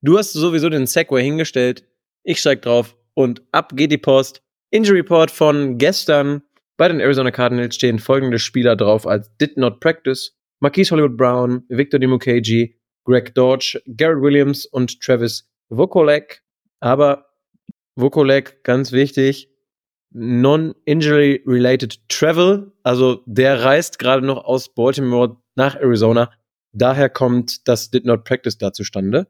du hast sowieso den Segway hingestellt. Ich steig drauf und ab geht die Post. Injury Report von gestern. Bei den Arizona Cardinals stehen folgende Spieler drauf als Did Not Practice. Marquise Hollywood Brown, Victor Dimukeji, Greg Dodge, Garrett Williams und Travis Vokolek. Aber Vokolek, ganz wichtig, Non-Injury-Related Travel. Also der reist gerade noch aus Baltimore nach Arizona. Daher kommt das Did Not Practice da zustande.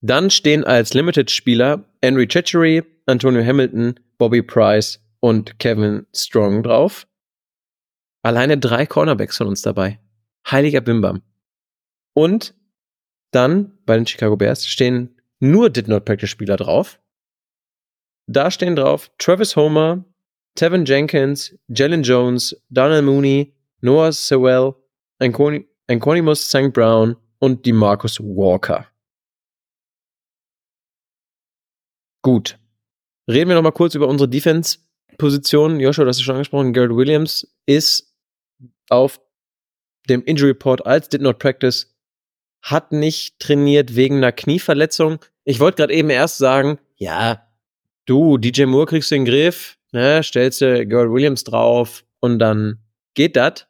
Dann stehen als Limited-Spieler Henry Chechery, Antonio Hamilton, Bobby Price und Kevin Strong drauf. Alleine drei Cornerbacks von uns dabei. Heiliger Bimbam. Und dann bei den Chicago Bears stehen nur Did Not Practice Spieler drauf. Da stehen drauf Travis Homer, Tevin Jenkins, Jalen Jones, Donald Mooney, Noah Sewell, Anquanimus St. Brown und die Marcus Walker. Gut. Reden wir noch mal kurz über unsere Defense-Position. Joshua, das ist schon angesprochen. Garrett Williams ist auf dem Injury Report als Did Not Practice, hat nicht trainiert wegen einer Knieverletzung. Ich wollte gerade eben erst sagen, ja, du, DJ Moore kriegst du den Griff, ne, stellst du Garrett Williams drauf und dann geht das.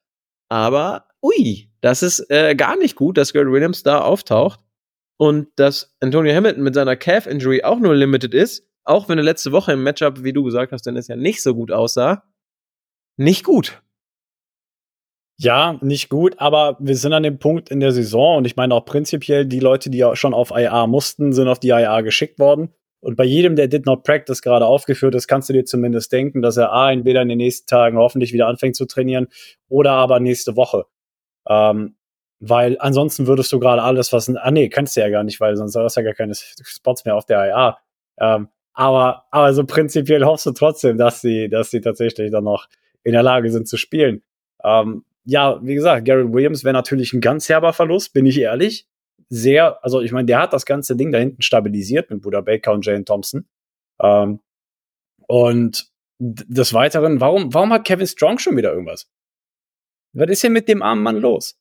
Aber, ui, das ist äh, gar nicht gut, dass Garrett Williams da auftaucht und dass Antonio Hamilton mit seiner Calf-Injury auch nur limited ist, auch wenn er letzte Woche im Matchup, wie du gesagt hast, denn es ja nicht so gut aussah, nicht gut. Ja, nicht gut, aber wir sind an dem Punkt in der Saison und ich meine auch prinzipiell, die Leute, die ja schon auf IA mussten, sind auf die IA geschickt worden. Und bei jedem, der Did Not Practice gerade aufgeführt ist, kannst du dir zumindest denken, dass er A, entweder in den nächsten Tagen hoffentlich wieder anfängt zu trainieren oder aber nächste Woche. Ähm, weil ansonsten würdest du gerade alles, was, ah nee, kannst du ja gar nicht, weil sonst hast du ja gar keine Spots mehr auf der IA. Ähm, aber, aber so prinzipiell hoffst du trotzdem, dass sie, dass sie tatsächlich dann noch in der Lage sind zu spielen. Ähm, ja, wie gesagt, Garrett Williams wäre natürlich ein ganz herber Verlust, bin ich ehrlich. Sehr, also ich meine, der hat das ganze Ding da hinten stabilisiert mit Buda Baker und Jane Thompson. Ähm, und des Weiteren, warum, warum hat Kevin Strong schon wieder irgendwas? Was ist denn mit dem armen Mann los?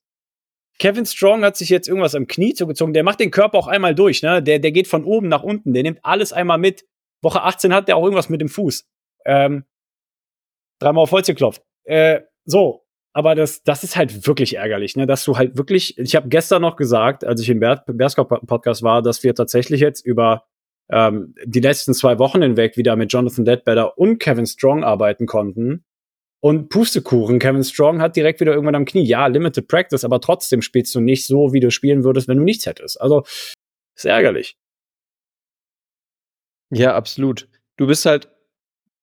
Kevin Strong hat sich jetzt irgendwas am Knie zugezogen. Der macht den Körper auch einmal durch, ne? Der, der geht von oben nach unten. Der nimmt alles einmal mit. Woche 18 hat der auch irgendwas mit dem Fuß. Ähm, dreimal auf Holz geklopft. Äh, so. Aber das, das ist halt wirklich ärgerlich, ne? Dass du halt wirklich, ich habe gestern noch gesagt, als ich im Bearskop-Podcast war, dass wir tatsächlich jetzt über ähm, die letzten zwei Wochen hinweg wieder mit Jonathan Ledbetter und Kevin Strong arbeiten konnten und Pustekuchen, Kevin Strong hat direkt wieder irgendwann am Knie. Ja, Limited Practice, aber trotzdem spielst du nicht so, wie du spielen würdest, wenn du nichts hättest. Also, ist ärgerlich. Ja, absolut. Du bist halt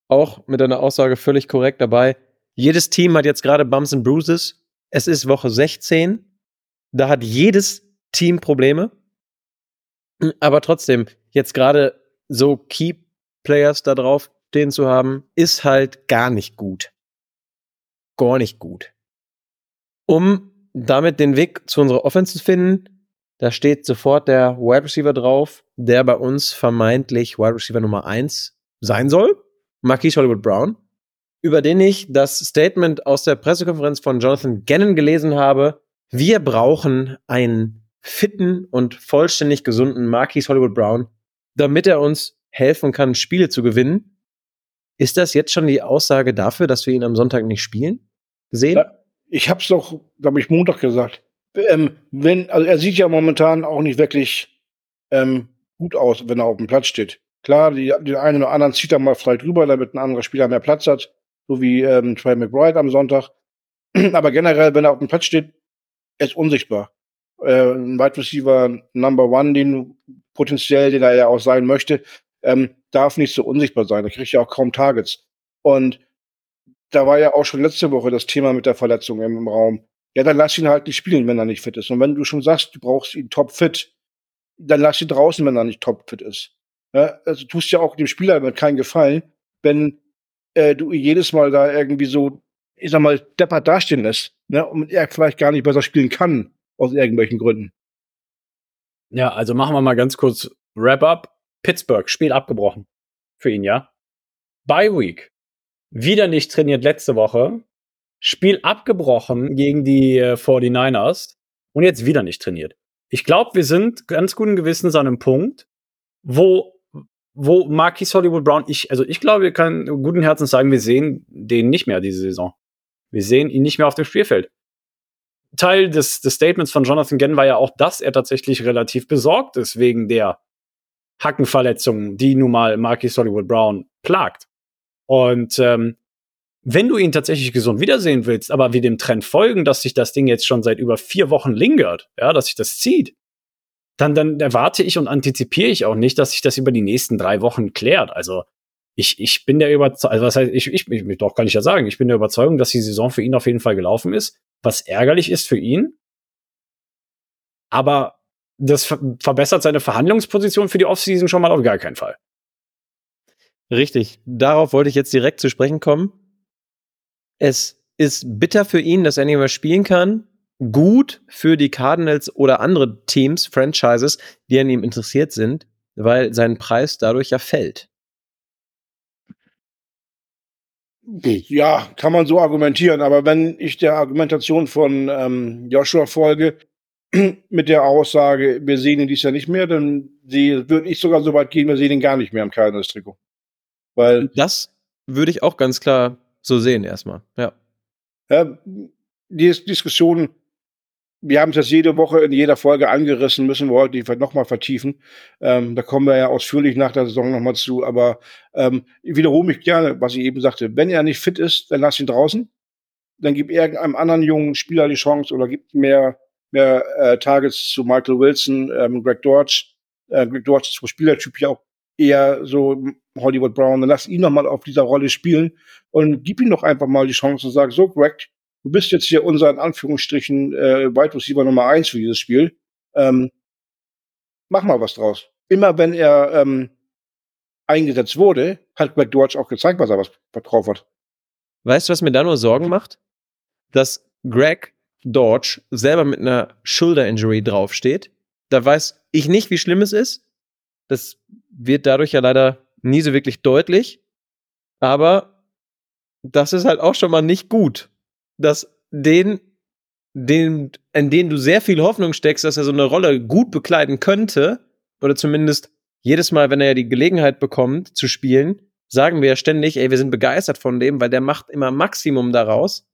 auch mit deiner Aussage völlig korrekt dabei. Jedes Team hat jetzt gerade Bumps and Bruises. Es ist Woche 16. Da hat jedes Team Probleme. Aber trotzdem, jetzt gerade so Key Players da drauf stehen zu haben, ist halt gar nicht gut gar nicht gut. Um damit den Weg zu unserer Offense zu finden, da steht sofort der Wide Receiver drauf, der bei uns vermeintlich Wide Receiver Nummer 1 sein soll, Marquise Hollywood Brown, über den ich das Statement aus der Pressekonferenz von Jonathan Gannon gelesen habe. Wir brauchen einen fitten und vollständig gesunden Marquise Hollywood Brown, damit er uns helfen kann, Spiele zu gewinnen. Ist das jetzt schon die Aussage dafür, dass wir ihn am Sonntag nicht spielen? gesehen? Ich habe es doch, glaube ich, Montag gesagt. Ähm, wenn, also er sieht ja momentan auch nicht wirklich ähm, gut aus, wenn er auf dem Platz steht. Klar, die, den einen oder anderen zieht er mal frei drüber, damit ein anderer Spieler mehr Platz hat, so wie ähm, Trey McBride am Sonntag. Aber generell, wenn er auf dem Platz steht, er ist unsichtbar. Äh, ein Wide Receiver Number One, den potenziell, den er ja auch sein möchte, ähm, darf nicht so unsichtbar sein. Er kriegt ja auch kaum Targets. Und da war ja auch schon letzte Woche das Thema mit der Verletzung im, im Raum. Ja, dann lass ihn halt nicht spielen, wenn er nicht fit ist. Und wenn du schon sagst, du brauchst ihn topfit, dann lass ihn draußen, wenn er nicht topfit ist. Ja, also tust ja auch dem Spieler keinen Gefallen, wenn äh, du jedes Mal da irgendwie so, ich sag mal, deppert dastehen lässt. Ne? Und er vielleicht gar nicht besser spielen kann, aus irgendwelchen Gründen. Ja, also machen wir mal ganz kurz Wrap-up. Pittsburgh, Spiel abgebrochen. Für ihn, ja. Bye Week wieder nicht trainiert letzte Woche, Spiel abgebrochen gegen die äh, 49ers und jetzt wieder nicht trainiert. Ich glaube, wir sind ganz guten Gewissens an einem Punkt, wo wo Marquis Hollywood Brown, ich, also ich glaube, wir können guten Herzens sagen, wir sehen den nicht mehr diese Saison. Wir sehen ihn nicht mehr auf dem Spielfeld. Teil des, des Statements von Jonathan Gann war ja auch, dass er tatsächlich relativ besorgt ist wegen der Hackenverletzungen, die nun mal Marquis Hollywood Brown plagt. Und ähm, wenn du ihn tatsächlich gesund wiedersehen willst, aber wir dem Trend folgen, dass sich das Ding jetzt schon seit über vier Wochen lingert, ja, dass sich das zieht, dann, dann erwarte ich und antizipiere ich auch nicht, dass sich das über die nächsten drei Wochen klärt. Also ich, ich bin der Überzeugung, also was heißt, ich, ich, ich, doch kann ich ja sagen, ich bin der Überzeugung, dass die Saison für ihn auf jeden Fall gelaufen ist. Was ärgerlich ist für ihn, aber das ver verbessert seine Verhandlungsposition für die Offseason schon mal auf gar keinen Fall. Richtig. Darauf wollte ich jetzt direkt zu sprechen kommen. Es ist bitter für ihn, dass er nicht mehr spielen kann. Gut für die Cardinals oder andere Teams, Franchises, die an ihm interessiert sind, weil sein Preis dadurch ja fällt. Ja, kann man so argumentieren, aber wenn ich der Argumentation von ähm, Joshua folge, mit der Aussage, wir sehen ihn dies Jahr nicht mehr, dann würde ich sogar so weit gehen, wir sehen ihn gar nicht mehr im Cardinals-Trikot. Weil das würde ich auch ganz klar so sehen erstmal, ja. ja die Diskussion, wir haben es jetzt jede Woche in jeder Folge angerissen, müssen wir heute vielleicht nochmal vertiefen. Ähm, da kommen wir ja ausführlich nach der Saison nochmal zu, aber ähm, ich wiederhole mich gerne, was ich eben sagte. Wenn er nicht fit ist, dann lass ihn draußen. Dann gib irgendeinem anderen jungen Spieler die Chance oder gib mehr, mehr äh, Targets zu Michael Wilson, ähm, Greg Dortch. Äh, Greg Dortch ist vom Spielertyp ja auch eher so Hollywood Brown, dann lass ihn noch mal auf dieser Rolle spielen und gib ihm doch einfach mal die Chance und sag, so Greg, du bist jetzt hier unser in Anführungsstrichen äh, Wide Receiver Nummer eins für dieses Spiel. Ähm, mach mal was draus. Immer wenn er ähm, eingesetzt wurde, hat Greg Dodge auch gezeigt, was er was, was drauf hat. Weißt du, was mir da nur Sorgen macht? Dass Greg Dodge selber mit einer Shoulder Injury draufsteht. Da weiß ich nicht, wie schlimm es ist. Das wird dadurch ja leider nie so wirklich deutlich. Aber das ist halt auch schon mal nicht gut, dass den, den, in den du sehr viel Hoffnung steckst, dass er so eine Rolle gut bekleiden könnte, oder zumindest jedes Mal, wenn er ja die Gelegenheit bekommt zu spielen, sagen wir ja ständig, ey, wir sind begeistert von dem, weil der macht immer Maximum daraus.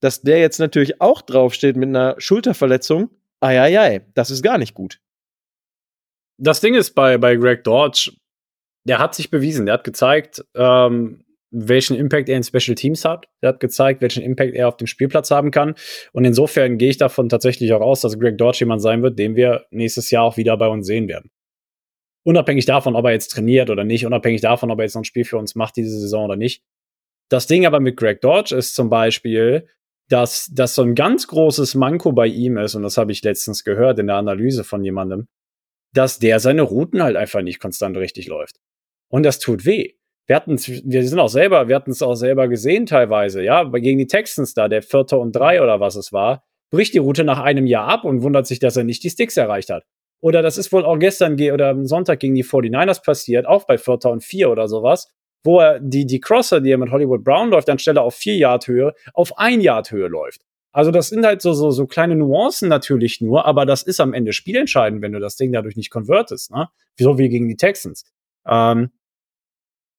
Dass der jetzt natürlich auch draufsteht mit einer Schulterverletzung, ai, das ist gar nicht gut das Ding ist bei, bei Greg Dodge, der hat sich bewiesen, der hat gezeigt, ähm, welchen Impact er in Special Teams hat. Der hat gezeigt, welchen Impact er auf dem Spielplatz haben kann. Und insofern gehe ich davon tatsächlich auch aus, dass Greg Dodge jemand sein wird, den wir nächstes Jahr auch wieder bei uns sehen werden. Unabhängig davon, ob er jetzt trainiert oder nicht, unabhängig davon, ob er jetzt noch ein Spiel für uns macht diese Saison oder nicht. Das Ding aber mit Greg Dodge ist zum Beispiel, dass das so ein ganz großes Manko bei ihm ist, und das habe ich letztens gehört in der Analyse von jemandem, dass der seine Routen halt einfach nicht konstant richtig läuft. Und das tut weh. Wir hatten, wir sind auch selber, wir hatten es auch selber gesehen teilweise, ja, gegen die Texans da, der Vierte und Drei oder was es war, bricht die Route nach einem Jahr ab und wundert sich, dass er nicht die Sticks erreicht hat. Oder das ist wohl auch gestern oder am Sonntag gegen die 49ers passiert, auch bei Vierter und Vier oder sowas, wo er die, die Crosser, die er mit Hollywood Brown läuft, anstelle auf vier Yard Höhe, auf ein Yard Höhe läuft. Also das sind halt so, so, so kleine Nuancen natürlich nur, aber das ist am Ende spielentscheidend, wenn du das Ding dadurch nicht konvertest, ne? So wie gegen die Texans. Ähm,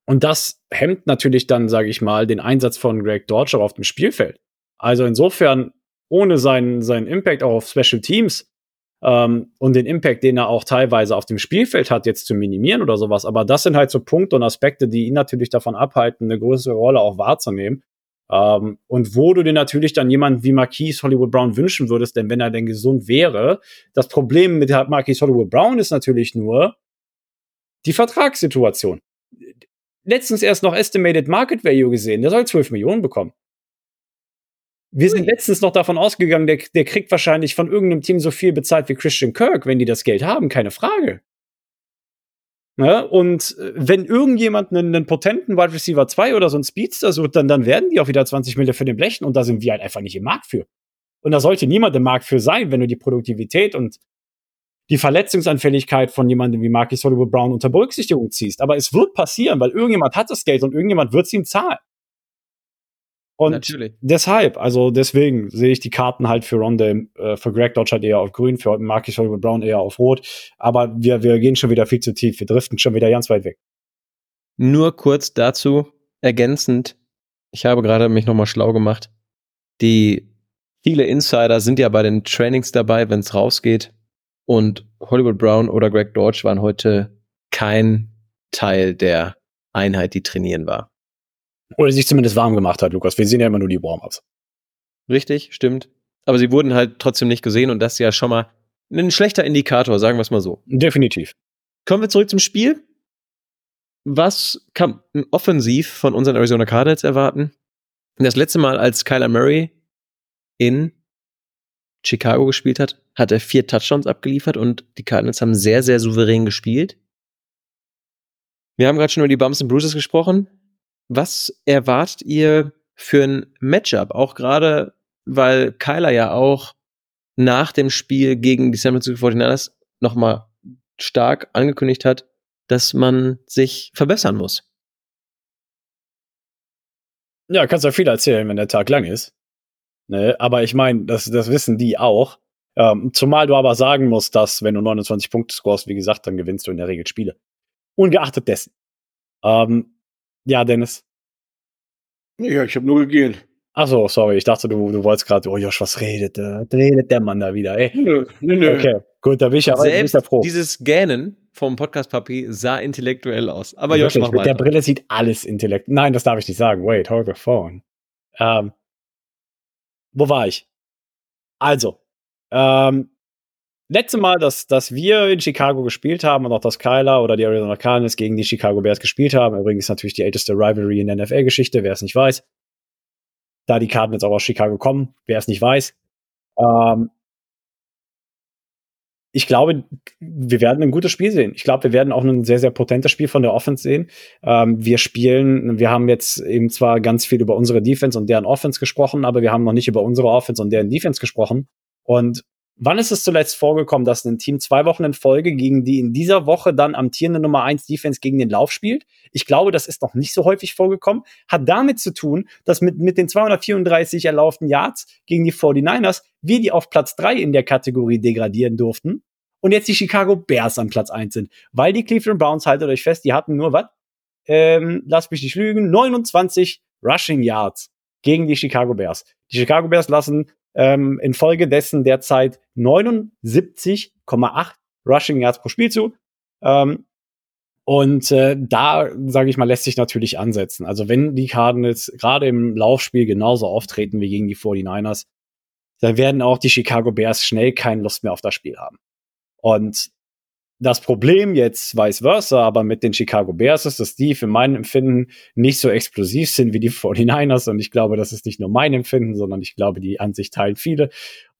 und das hemmt natürlich dann, sage ich mal, den Einsatz von Greg Dodge auf dem Spielfeld. Also insofern, ohne seinen, seinen Impact auch auf Special Teams ähm, und den Impact, den er auch teilweise auf dem Spielfeld hat, jetzt zu minimieren oder sowas. Aber das sind halt so Punkte und Aspekte, die ihn natürlich davon abhalten, eine größere Rolle auch wahrzunehmen. Ähm, und wo du dir natürlich dann jemanden wie Marquise Hollywood Brown wünschen würdest, denn wenn er denn gesund wäre, das Problem mit Marquise Hollywood Brown ist natürlich nur die Vertragssituation. Letztens erst noch Estimated Market Value gesehen, der soll 12 Millionen bekommen. Wir sind letztens noch davon ausgegangen, der, der kriegt wahrscheinlich von irgendeinem Team so viel bezahlt wie Christian Kirk, wenn die das Geld haben, keine Frage. Ne? Und äh, wenn irgendjemand einen, einen potenten Wide Receiver 2 oder so einen Speedster sucht, dann, dann werden die auch wieder 20 Mille für den Blechen und da sind wir halt einfach nicht im Markt für. Und da sollte niemand im Markt für sein, wenn du die Produktivität und die Verletzungsanfälligkeit von jemandem wie Marcus Hollywood Brown unter Berücksichtigung ziehst. Aber es wird passieren, weil irgendjemand hat das Geld und irgendjemand wird es ihm zahlen. Und Natürlich. deshalb, also deswegen sehe ich die Karten halt für Ronde, äh, für Greg Dodge halt eher auf grün, für Marcus Hollywood Brown eher auf rot. Aber wir, wir gehen schon wieder viel zu tief. Wir driften schon wieder ganz weit weg. Nur kurz dazu ergänzend. Ich habe gerade mich nochmal schlau gemacht. Die viele Insider sind ja bei den Trainings dabei, wenn es rausgeht. Und Hollywood Brown oder Greg Dodge waren heute kein Teil der Einheit, die trainieren war. Oder sich zumindest warm gemacht hat, Lukas. Wir sehen ja immer nur die Warm-ups. Richtig, stimmt. Aber sie wurden halt trotzdem nicht gesehen und das ist ja schon mal ein schlechter Indikator, sagen wir es mal so. Definitiv. Kommen wir zurück zum Spiel. Was kann ein offensiv von unseren Arizona Cardinals erwarten? Das letzte Mal, als Kyler Murray in Chicago gespielt hat, hat er vier Touchdowns abgeliefert und die Cardinals haben sehr, sehr souverän gespielt. Wir haben gerade schon über die Bumps und Bruises gesprochen. Was erwartet ihr für ein Matchup? Auch gerade, weil Kyler ja auch nach dem Spiel gegen die San Francisco 49ers nochmal stark angekündigt hat, dass man sich verbessern muss. Ja, kannst ja viel erzählen, wenn der Tag lang ist. Ne? Aber ich meine, das, das wissen die auch. Ähm, zumal du aber sagen musst, dass wenn du 29 Punkte scorest, wie gesagt, dann gewinnst du in der Regel Spiele. Ungeachtet dessen. Ähm, ja, Dennis. Ja, ich habe nur gegeben. Achso, sorry, ich dachte, du, du wolltest gerade, oh Josh, was redet, äh, redet der Mann da wieder, ey? Nö, nö, nö. Okay, gut, da bin ich ja Selbst bin ich ja froh. dieses Gähnen vom Podcast Papi sah intellektuell aus. Aber Josh, mach mit der. Brille sieht alles intellekt. Nein, das darf ich nicht sagen. Wait, hold the phone. Ähm, wo war ich? Also, ähm, letzte Mal, dass, dass wir in Chicago gespielt haben und auch dass Kyler oder die Arizona Cardinals gegen die Chicago Bears gespielt haben. Übrigens natürlich die älteste Rivalry in der NFL-Geschichte, wer es nicht weiß. Da die Cardinals auch aus Chicago kommen, wer es nicht weiß. Ähm, ich glaube, wir werden ein gutes Spiel sehen. Ich glaube, wir werden auch ein sehr, sehr potentes Spiel von der Offense sehen. Ähm, wir spielen, wir haben jetzt eben zwar ganz viel über unsere Defense und deren Offense gesprochen, aber wir haben noch nicht über unsere Offense und deren Defense gesprochen. Und wann ist es zuletzt vorgekommen, dass ein Team zwei Wochen in Folge gegen die in dieser Woche dann amtierende Nummer eins Defense gegen den Lauf spielt? Ich glaube, das ist noch nicht so häufig vorgekommen. Hat damit zu tun, dass mit, mit den 234 erlauften Yards gegen die 49ers wir die auf Platz drei in der Kategorie degradieren durften und jetzt die Chicago Bears an Platz eins sind. Weil die Cleveland Browns, haltet euch fest, die hatten nur was? Ähm, lasst mich nicht lügen, 29 Rushing Yards gegen die Chicago Bears. Die Chicago Bears lassen ähm, infolgedessen derzeit 79,8 Rushing Yards pro Spiel zu. Ähm, und äh, da, sage ich mal, lässt sich natürlich ansetzen. Also wenn die Cardinals gerade im Laufspiel genauso auftreten wie gegen die 49ers, dann werden auch die Chicago Bears schnell keine Lust mehr auf das Spiel haben. Und das Problem jetzt vice versa, aber mit den Chicago Bears ist, dass die für mein Empfinden nicht so explosiv sind wie die 49ers. Und ich glaube, das ist nicht nur mein Empfinden, sondern ich glaube, die Ansicht teilen viele.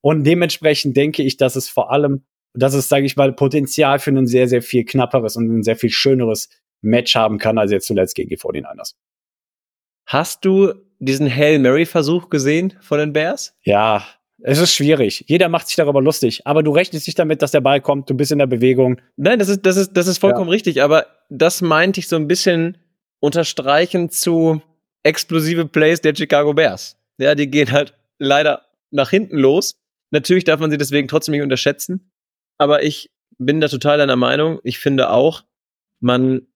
Und dementsprechend denke ich, dass es vor allem, dass es, sage ich mal, Potenzial für ein sehr, sehr viel knapperes und ein sehr viel schöneres Match haben kann, als jetzt zuletzt gegen die 49ers. Hast du diesen Hail Mary-Versuch gesehen von den Bears? Ja, es ist schwierig. Jeder macht sich darüber lustig. Aber du rechnest nicht damit, dass der Ball kommt, du bist in der Bewegung. Nein, das ist, das ist, das ist vollkommen richtig, aber das meinte ich so ein bisschen unterstreichen zu explosive Plays der Chicago Bears. Ja, die gehen halt leider nach hinten los. Natürlich darf man sie deswegen trotzdem nicht unterschätzen. Aber ich bin da total deiner Meinung. Ich finde auch, man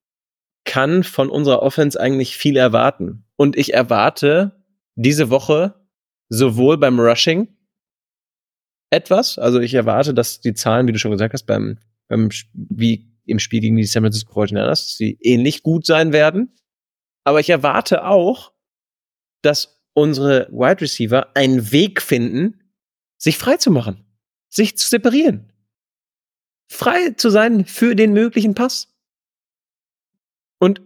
kann von unserer Offense eigentlich viel erwarten. Und ich erwarte diese Woche sowohl beim Rushing etwas, also ich erwarte, dass die Zahlen, wie du schon gesagt hast, beim, beim wie im Spiel gegen die San Francisco 49ers, dass sie ähnlich gut sein werden. Aber ich erwarte auch, dass unsere Wide Receiver einen Weg finden, sich frei zu machen, sich zu separieren, frei zu sein für den möglichen Pass. Und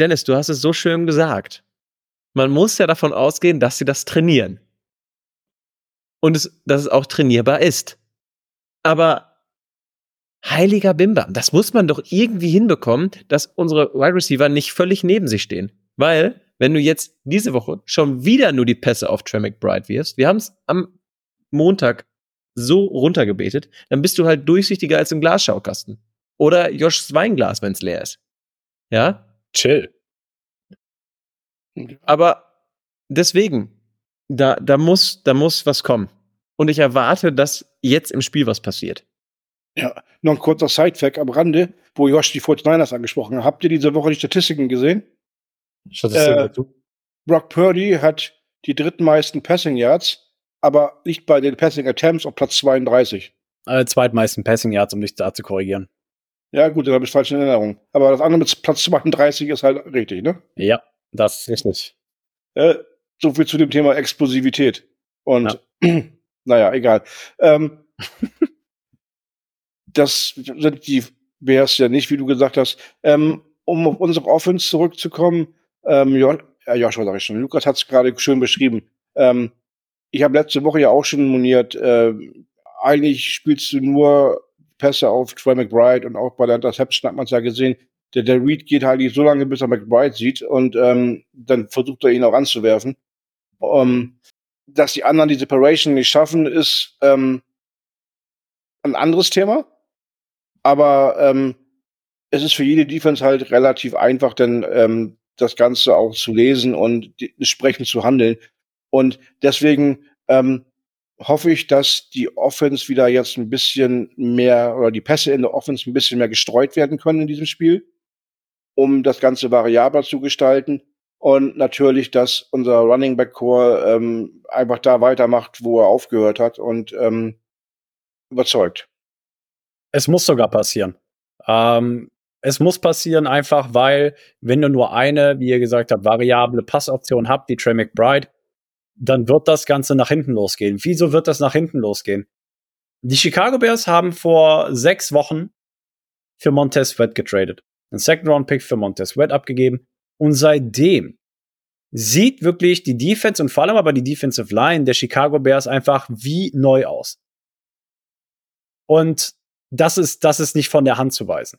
Dennis, du hast es so schön gesagt. Man muss ja davon ausgehen, dass sie das trainieren. Und es, dass es auch trainierbar ist. Aber heiliger Bimbam, das muss man doch irgendwie hinbekommen, dass unsere Wide Receiver nicht völlig neben sich stehen. Weil, wenn du jetzt diese Woche schon wieder nur die Pässe auf Trey McBride wirfst, wir haben es am Montag so runtergebetet, dann bist du halt durchsichtiger als im Glasschaukasten. Oder Joshs Weinglas, wenn es leer ist. Ja? Chill. Aber deswegen, da, da, muss, da muss was kommen. Und ich erwarte, dass jetzt im Spiel was passiert. Ja, noch ein kurzer Sidefact am Rande, wo Josh die 49ers angesprochen hat. Habt ihr diese Woche die Statistiken gesehen? Statistiken Äh, dazu. Brock Purdy hat die drittmeisten Passing Yards, aber liegt bei den Passing Attempts auf Platz 32. Äh, zweitmeisten Passing Yards, um dich da zu korrigieren. Ja, gut, dann habe ich falsch in Erinnerung. Aber das andere mit Platz 32 ist halt richtig, ne? Ja, das ist richtig. Äh, so viel zu dem Thema Explosivität. Und naja, egal. Ähm, das sind die Bears ja nicht, wie du gesagt hast. Ähm, um auf unsere Offense zurückzukommen, ähm, jo ja, Joshua sag ich schon, Lukas hat es gerade schön beschrieben. Ähm, ich habe letzte Woche ja auch schon moniert, äh, eigentlich spielst du nur Pässe auf Troy McBride und auch bei der Interception hat man es ja gesehen. Der, der Reed geht halt so lange, bis er McBride sieht und ähm, dann versucht er ihn auch anzuwerfen. Ähm, dass die anderen die Separation nicht schaffen, ist ähm, ein anderes Thema. Aber ähm, es ist für jede Defense halt relativ einfach, denn ähm, das Ganze auch zu lesen und entsprechend zu handeln. Und deswegen ähm, hoffe ich, dass die Offense wieder jetzt ein bisschen mehr oder die Pässe in der Offense ein bisschen mehr gestreut werden können in diesem Spiel, um das Ganze variabler zu gestalten. Und natürlich, dass unser Running Back Core ähm, einfach da weitermacht, wo er aufgehört hat und ähm, überzeugt. Es muss sogar passieren. Ähm, es muss passieren einfach, weil wenn du nur eine, wie ihr gesagt habt, variable Passoption habt, die Trey McBride, dann wird das Ganze nach hinten losgehen. Wieso wird das nach hinten losgehen? Die Chicago Bears haben vor sechs Wochen für Montez Sweat getradet. Ein Second-Round-Pick für Montez Sweat abgegeben. Und seitdem sieht wirklich die Defense und vor allem aber die Defensive Line der Chicago Bears einfach wie neu aus. Und das ist, das ist nicht von der Hand zu weisen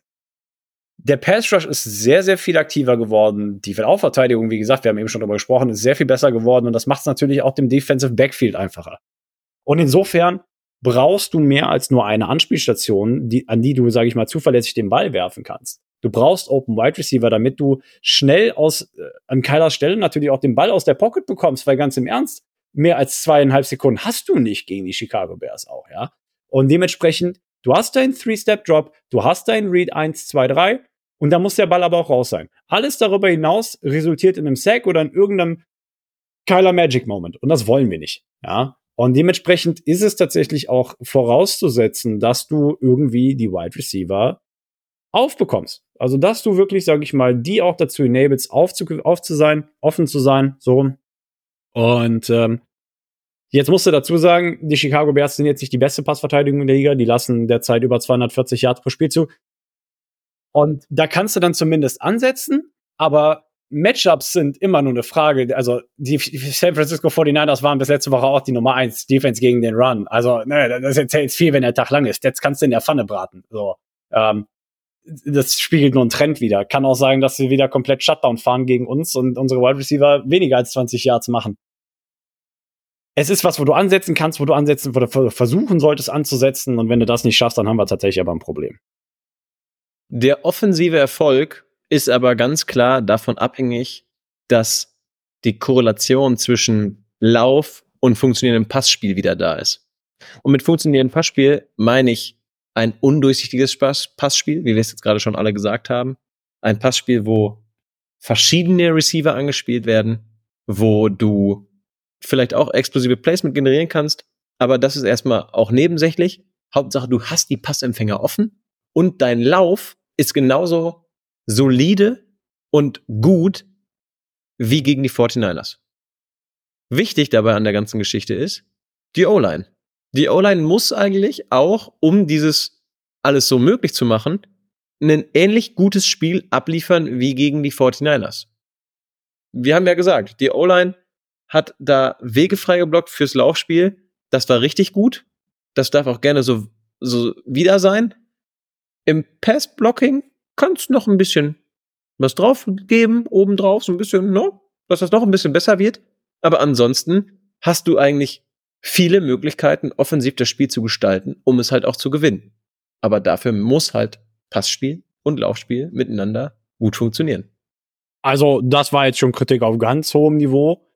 der Pass Rush ist sehr, sehr viel aktiver geworden. Die Fehlaufverteidigung, wie gesagt, wir haben eben schon darüber gesprochen, ist sehr viel besser geworden und das macht es natürlich auch dem Defensive Backfield einfacher. Und insofern brauchst du mehr als nur eine Anspielstation, die, an die du, sage ich mal, zuverlässig den Ball werfen kannst. Du brauchst Open Wide Receiver, damit du schnell aus äh, an Keilers Stelle natürlich auch den Ball aus der Pocket bekommst, weil ganz im Ernst, mehr als zweieinhalb Sekunden hast du nicht gegen die Chicago Bears auch, ja. Und dementsprechend, du hast deinen Three-Step-Drop, du hast deinen Read 1, 2, 3 und da muss der Ball aber auch raus sein. Alles darüber hinaus resultiert in einem Sack oder in irgendeinem Kyler Magic Moment. Und das wollen wir nicht. Ja. Und dementsprechend ist es tatsächlich auch vorauszusetzen, dass du irgendwie die Wide Receiver aufbekommst. Also, dass du wirklich, sag ich mal, die auch dazu enablest, auf zu, auf zu sein, offen zu sein, so. Und ähm, jetzt musst du dazu sagen, die Chicago Bears sind jetzt nicht die beste Passverteidigung in der Liga. Die lassen derzeit über 240 Yards pro Spiel zu. Und da kannst du dann zumindest ansetzen, aber Matchups sind immer nur eine Frage. Also die San Francisco 49ers waren bis letzte Woche auch die Nummer 1 Defense gegen den Run. Also ne, das erzählt viel, wenn der Tag lang ist. Jetzt kannst du in der Pfanne braten. So, ähm, das spiegelt nur einen Trend wieder. Kann auch sagen, dass sie wieder komplett Shutdown fahren gegen uns und unsere Wide Receiver weniger als 20 Yards machen. Es ist was, wo du ansetzen kannst, wo du ansetzen, wo du versuchen solltest anzusetzen. Und wenn du das nicht schaffst, dann haben wir tatsächlich aber ein Problem. Der offensive Erfolg ist aber ganz klar davon abhängig, dass die Korrelation zwischen Lauf und funktionierendem Passspiel wieder da ist. Und mit funktionierendem Passspiel meine ich ein undurchsichtiges Passspiel, wie wir es jetzt gerade schon alle gesagt haben. Ein Passspiel, wo verschiedene Receiver angespielt werden, wo du vielleicht auch explosive Placement generieren kannst, aber das ist erstmal auch nebensächlich. Hauptsache, du hast die Passempfänger offen und dein Lauf ist genauso solide und gut wie gegen die 49ers. Wichtig dabei an der ganzen Geschichte ist die O-Line. Die O-Line muss eigentlich auch, um dieses alles so möglich zu machen, ein ähnlich gutes Spiel abliefern wie gegen die 49ers. Wir haben ja gesagt, die O-Line hat da Wege freigeblockt fürs Laufspiel. Das war richtig gut. Das darf auch gerne so, so wieder sein. Im Pass-Blocking kannst du noch ein bisschen was drauf geben, obendrauf, so ein bisschen, ne? Dass das noch ein bisschen besser wird. Aber ansonsten hast du eigentlich viele Möglichkeiten, offensiv das Spiel zu gestalten, um es halt auch zu gewinnen. Aber dafür muss halt Passspiel und Laufspiel miteinander gut funktionieren. Also, das war jetzt schon Kritik auf ganz hohem Niveau.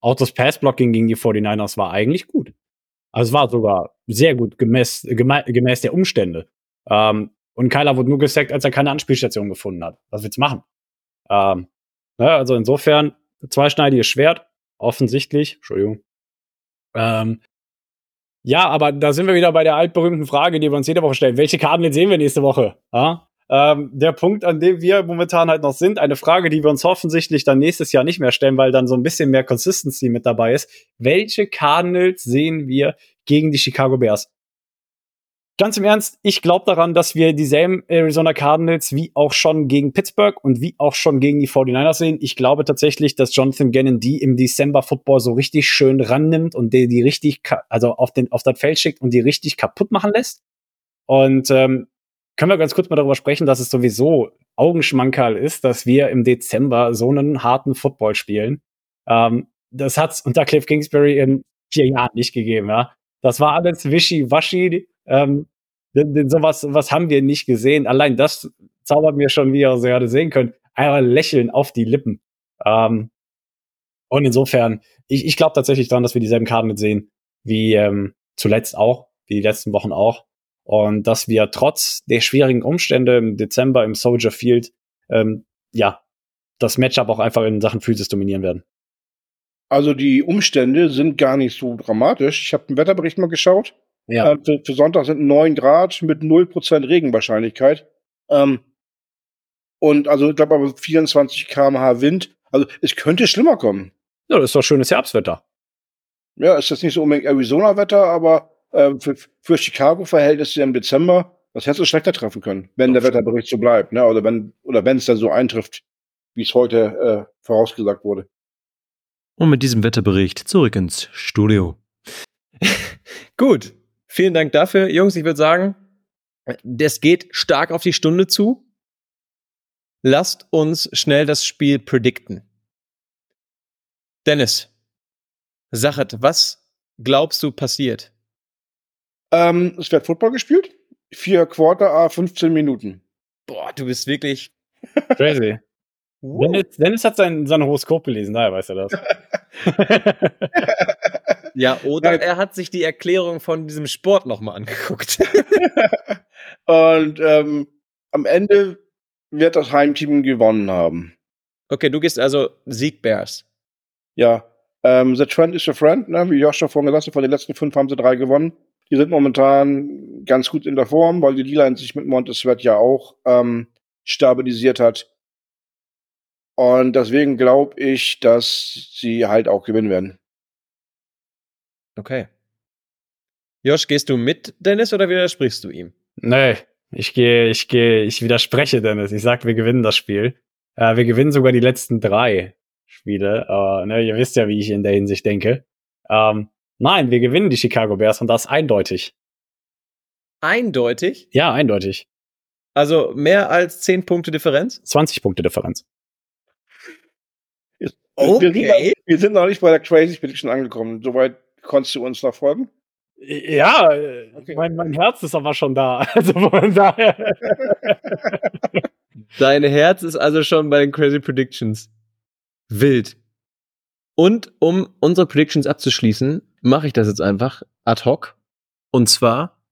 Auch das Passblocking gegen die 49ers war eigentlich gut. Also es war sogar sehr gut gemäß, gemäß der Umstände. Ähm, und Kyler wurde nur gesackt, als er keine Anspielstation gefunden hat. Was willst du machen? Ähm, ne, also insofern, zweischneidiges Schwert, offensichtlich. Entschuldigung. Ähm, ja, aber da sind wir wieder bei der altberühmten Frage, die wir uns jede Woche stellen. Welche Karten sehen wir nächste Woche? Ja? Ähm, der Punkt, an dem wir momentan halt noch sind, eine Frage, die wir uns hoffentlich dann nächstes Jahr nicht mehr stellen, weil dann so ein bisschen mehr Consistency mit dabei ist. Welche Cardinals sehen wir gegen die Chicago Bears? Ganz im Ernst, ich glaube daran, dass wir dieselben Arizona Cardinals wie auch schon gegen Pittsburgh und wie auch schon gegen die 49ers sehen. Ich glaube tatsächlich, dass Jonathan Gannon die im December Football so richtig schön rannimmt und die, die richtig, also auf, den, auf das Feld schickt und die richtig kaputt machen lässt. Und ähm, können wir ganz kurz mal darüber sprechen, dass es sowieso Augenschmankerl ist, dass wir im Dezember so einen harten Football spielen. Ähm, das hat's unter Cliff Kingsbury in vier Jahren nicht gegeben, ja. Das war alles wischiwaschi. Ähm, denn, denn sowas was haben wir nicht gesehen. Allein das zaubert mir schon, wie ihr so gerade sehen könnt, einmal Lächeln auf die Lippen. Ähm, und insofern, ich, ich glaube tatsächlich daran, dass wir dieselben Karten mit sehen, wie ähm, zuletzt auch, wie die letzten Wochen auch. Und dass wir trotz der schwierigen Umstände im Dezember im Soldier Field, ähm, ja, das Matchup auch einfach in Sachen Physis dominieren werden. Also die Umstände sind gar nicht so dramatisch. Ich habe den Wetterbericht mal geschaut. Ja. Äh, für, für, Sonntag sind 9 Grad mit 0% Regenwahrscheinlichkeit. Ähm, und also ich glaube aber 24 km/h Wind. Also es könnte schlimmer kommen. Ja, das ist doch schönes Herbstwetter. Ja, ist jetzt nicht so unbedingt Arizona-Wetter, aber äh, für, für Chicago-Verhältnisse im Dezember, das hätte es schlechter treffen können, wenn der Wetterbericht so bleibt, ne? Oder wenn oder wenn es dann so eintrifft, wie es heute äh, vorausgesagt wurde. Und mit diesem Wetterbericht zurück ins Studio. Gut, vielen Dank dafür, Jungs. Ich würde sagen, das geht stark auf die Stunde zu. Lasst uns schnell das Spiel predikten. Dennis, Sachet, was glaubst du passiert? Ähm, es wird Football gespielt. Vier Quarter, a 15 Minuten. Boah, du bist wirklich crazy. Dennis, Dennis hat sein, sein Horoskop gelesen, daher weiß er das. ja, oder er hat sich die Erklärung von diesem Sport nochmal angeguckt. Und ähm, am Ende wird das Heimteam gewonnen haben. Okay, du gehst also Sieg Bears. Ja. Ähm, the Trend is your friend, ne? wie Josh vorhin gesagt hat, von den letzten fünf haben sie drei gewonnen. Die sind momentan ganz gut in der Form, weil die D-Line sich mit Montesvet ja auch ähm, stabilisiert hat. Und deswegen glaube ich, dass sie halt auch gewinnen werden. Okay. Josh, gehst du mit Dennis oder widersprichst du ihm? Nee, ich gehe, ich gehe, ich widerspreche Dennis. Ich sag, wir gewinnen das Spiel. Äh, wir gewinnen sogar die letzten drei Spiele. Äh, ne, ihr wisst ja, wie ich in der Hinsicht denke. Ähm, Nein, wir gewinnen die Chicago Bears und das eindeutig. Eindeutig? Ja, eindeutig. Also mehr als 10 Punkte Differenz? 20 Punkte Differenz. Okay. Wir sind, wir sind noch nicht bei der Crazy Prediction angekommen. Soweit konntest du uns noch folgen? Ja, okay. mein, mein Herz ist aber schon da. Also von daher. Dein Herz ist also schon bei den Crazy Predictions. Wild. Und um unsere Predictions abzuschließen, mache ich das jetzt einfach ad hoc. Und zwar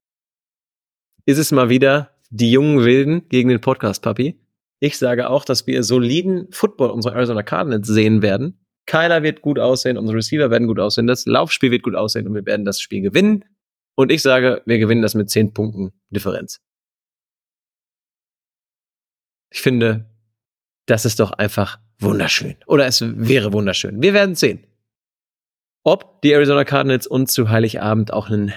ist es mal wieder die jungen Wilden gegen den Podcast Papi. Ich sage auch, dass wir soliden Football unserer Arizona Cardinals sehen werden. Keiner wird gut aussehen, unsere Receiver werden gut aussehen, das Laufspiel wird gut aussehen und wir werden das Spiel gewinnen. Und ich sage, wir gewinnen das mit 10 Punkten Differenz. Ich finde, das ist doch einfach wunderschön. Oder es wäre wunderschön. Wir werden sehen ob die Arizona Cardinals uns zu Heiligabend auch einen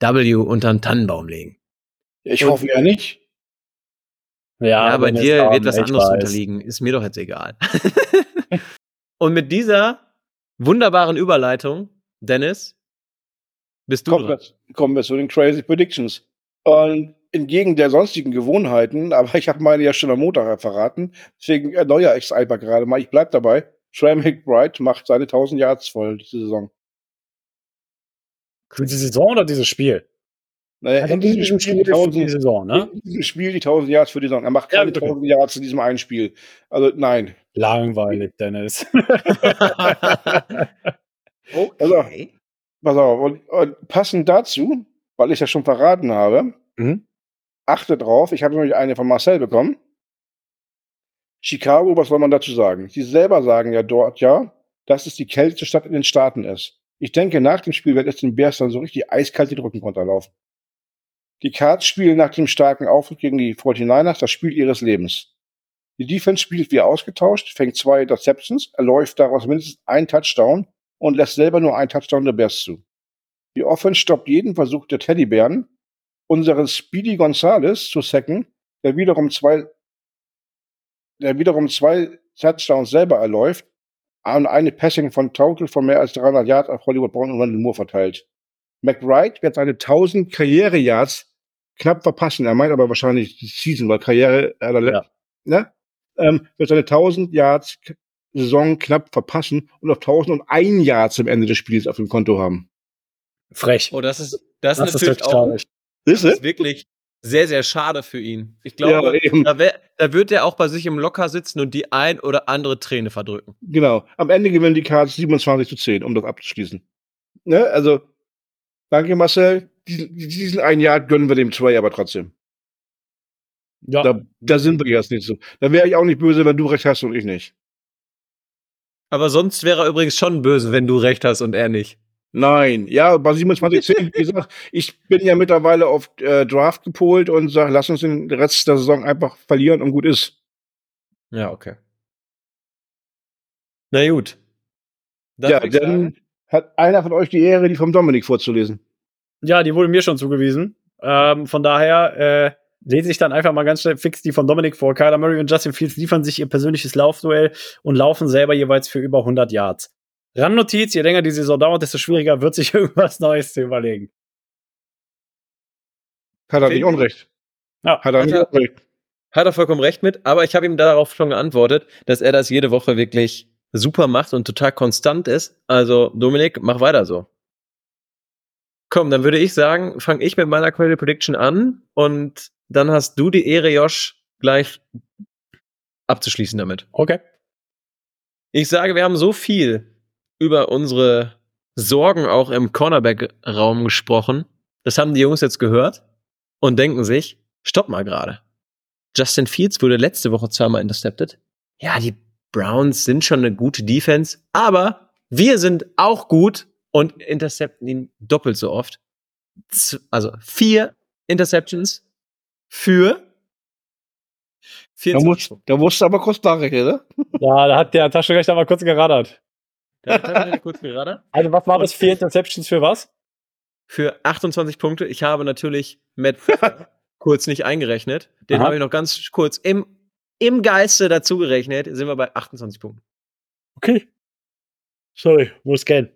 W unter den Tannenbaum legen. Ich hoffe ja nicht. Ja, ja bei dir wird was anderes unterliegen. Ist mir doch jetzt egal. Und mit dieser wunderbaren Überleitung, Dennis, bist du kommen dran. Wir, kommen wir zu den Crazy Predictions. Und entgegen der sonstigen Gewohnheiten, aber ich habe meine ja schon am Montag verraten, deswegen erneuere ich es einfach gerade mal. Ich bleib dabei. Trey McBride macht seine 1000 Yards voll diese Saison. Diese Saison oder dieses Spiel? Naja, also in diesem Spiel, Spiel die 1000, die Saison, ne? In diesem Spiel die 1000 Yards für die Saison. Er macht keine ja, 1000 Yards in diesem einen Spiel. Also nein. Langweilig, Dennis. okay. Also, pass auf. Und, und, passend dazu, weil ich ja schon verraten habe, mhm. achte drauf, ich habe nämlich eine von Marcel bekommen. Chicago, was soll man dazu sagen? Sie selber sagen ja dort ja, dass es die kälteste Stadt in den Staaten ist. Ich denke, nach dem Spiel wird es den Bears dann so richtig eiskalt die Rücken runterlaufen. Die Cards spielen nach dem starken Auftritt gegen die 49ers das Spiel ihres Lebens. Die Defense spielt wie ausgetauscht, fängt zwei Interceptions, erläuft daraus mindestens ein Touchdown und lässt selber nur ein Touchdown der Bears zu. Die Offense stoppt jeden Versuch der Teddybären unseren Speedy Gonzales zu sacken, der wiederum zwei, der wiederum zwei Touchdowns selber erläuft und eine Passing von Total von mehr als 300 Yards auf Hollywood Brown und Randall Moore verteilt. McBride wird seine 1000 Karriere-Yards knapp verpassen. Er meint aber wahrscheinlich die Season, weil Karriere, äh, Ja. ne? Ähm, wird seine 1000 Yards Saison knapp verpassen und auf 1001 Yards am Ende des Spiels auf dem Konto haben. Frech. Oh, das ist, das, das ist ist natürlich wirklich auch das ist wirklich sehr, sehr schade für ihn. Ich glaube, Ja, da, wär, da wird er auch bei sich im Locker sitzen und die ein oder andere Träne verdrücken. Genau. Am Ende gewinnen die Cards 27 zu 10, um das abzuschließen. Ne? Also, danke Marcel. Diesen, diesen einen Jahr gönnen wir dem Trey aber trotzdem. Ja, Da, da sind wir jetzt nicht so. Da wäre ich auch nicht böse, wenn du recht hast und ich nicht. Aber sonst wäre er übrigens schon böse, wenn du recht hast und er nicht. Nein, ja, bei 27 10, wie gesagt, ich bin ja mittlerweile auf äh, Draft gepolt und sage, lass uns den Rest der Saison einfach verlieren und gut ist. Ja, okay. Na gut. Dann ja, dann hat einer von euch die Ehre, die vom Dominik vorzulesen. ja, die wurde mir schon zugewiesen. Ähm, von daher äh, lese ich dann einfach mal ganz schnell fix die von Dominik vor. Kyler Murray und Justin Fields liefern sich ihr persönliches Laufduell und laufen selber jeweils für über 100 Yards. Randnotiz, je länger die Saison dauert, desto schwieriger wird sich irgendwas Neues zu überlegen. Hat er nicht ich- Unrecht. Ja, Hat er nicht hat er- Unrecht. hat er vollkommen recht mit, aber ich habe ihm darauf schon geantwortet, dass er das jede Woche wirklich super macht und total konstant ist. Also, Dominik, mach weiter so. Komm, dann würde ich sagen, fange ich mit meiner Credit Prediction an und dann hast du die Ehre, Josh, gleich abzuschließen damit. Okay. Ich sage, wir haben so viel über unsere Sorgen auch im Cornerback-Raum gesprochen. Das haben die Jungs jetzt gehört und denken sich, stopp mal gerade. Justin Fields wurde letzte Woche zweimal intercepted. Ja, die Browns sind schon eine gute Defense, aber wir sind auch gut und intercepten ihn doppelt so oft. Also vier Interceptions für Da, 24 muss, da wusste aber kurz Nachrechnen, ne? Ja, da hat der Taschenrechner mal kurz geraddert. Da hat kurz gerade. Also, was war das? Vier Interceptions für was? für 28 Punkte. Ich habe natürlich Matt kurz nicht eingerechnet. Den habe ich noch ganz kurz im, im Geiste dazu gerechnet. Sind wir bei 28 Punkten. Okay. Sorry, muss gehen.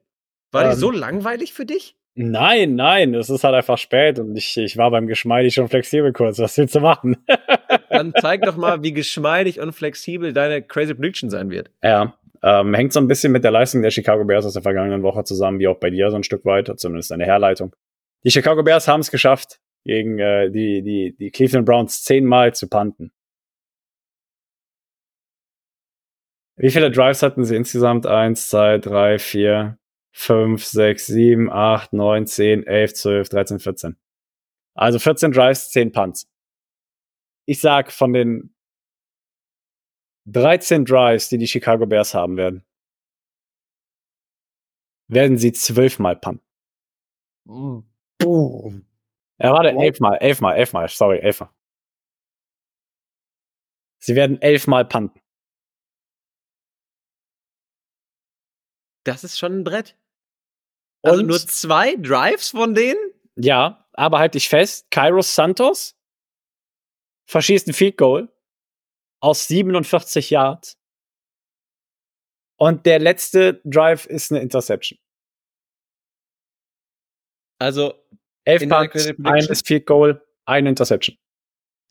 War die Ähm. so langweilig für dich? Nein, nein, es ist halt einfach spät und ich, ich war beim Geschmeidig schon flexibel kurz. Was willst du machen? Dann zeig doch mal, wie geschmeidig und flexibel deine Crazy Prediction sein wird. Ja, ähm, hängt so ein bisschen mit der Leistung der Chicago Bears aus der vergangenen Woche zusammen, wie auch bei dir so ein Stück weit, zumindest eine Herleitung. Die Chicago Bears haben es geschafft, gegen äh, die, die, die Cleveland Browns zehnmal zu panten. Wie viele Drives hatten sie insgesamt? Eins, zwei, drei, vier, fünf, sechs, sieben, acht, neun, zehn, elf, zwölf, dreizehn, vierzehn. Also 14 Drives, 10 Punts. Ich sag, von den 13 Drives, die die Chicago Bears haben werden, werden sie zwölfmal punten. Boom. Ja, warte, elfmal, elfmal, elfmal, sorry, elfmal. Sie werden elfmal punten. Das ist schon ein Brett. Also Und- nur zwei Drives von denen? Ja, aber halt dich fest, Kairos Santos verschießt ein Field Goal aus 47 Yards. Und der letzte Drive ist eine Interception. Also, Elf Punts, ein Field Goal, eine Interception.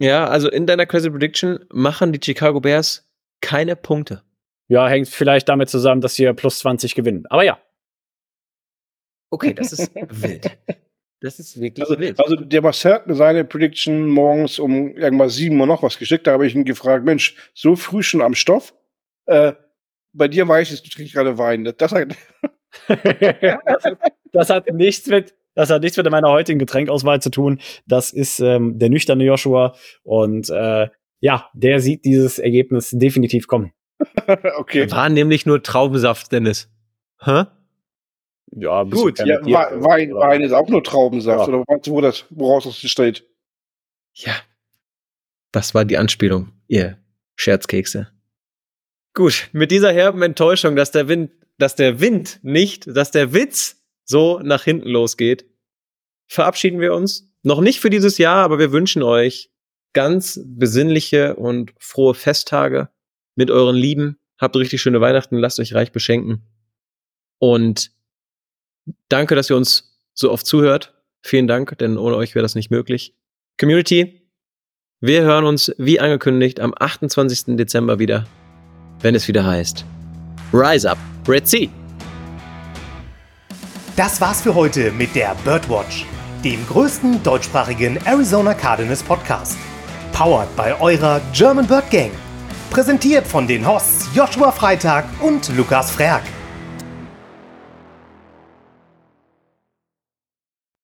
ja, also in deiner Crazy Prediction machen die Chicago Bears keine Punkte. Ja, hängt vielleicht damit zusammen, dass sie plus 20 gewinnen. Aber ja. Okay, das ist wild. Das ist wirklich Also, wild. also der Marcel hat mir seine Prediction morgens um irgendwas sieben Uhr noch was geschickt. Da habe ich ihn gefragt, Mensch, so früh schon am Stoff? Äh, bei dir weiß ich, du trinkst gerade Wein. Das hat, das hat nichts mit, das hat nichts mit meiner heutigen Getränkauswahl zu tun. Das ist ähm, der nüchterne Joshua und äh, ja, der sieht dieses Ergebnis definitiv kommen. okay. War nämlich nur Traubensaft, Dennis. Hä? Ja, Gut, Ja, Wein, Wein, ist auch nur Traubensaft. Ja. Oder weißt du, wo das, woraus das besteht? Ja. Das war die Anspielung, ihr Scherzkekse. Gut, mit dieser herben Enttäuschung, dass der Wind, dass der Wind nicht, dass der Witz so nach hinten losgeht, verabschieden wir uns noch nicht für dieses Jahr, aber wir wünschen euch ganz besinnliche und frohe Festtage mit euren Lieben. Habt richtig schöne Weihnachten, lasst euch reich beschenken. Und danke, dass ihr uns so oft zuhört. Vielen Dank, denn ohne euch wäre das nicht möglich. Community, wir hören uns wie angekündigt am 28. Dezember wieder, wenn es wieder heißt Rise Up, Red Sea. Das war's für heute mit der Birdwatch, dem größten deutschsprachigen Arizona Cardinals Podcast. Powered bei eurer German Bird Gang. Präsentiert von den Hosts Joshua Freitag und Lukas Frerk.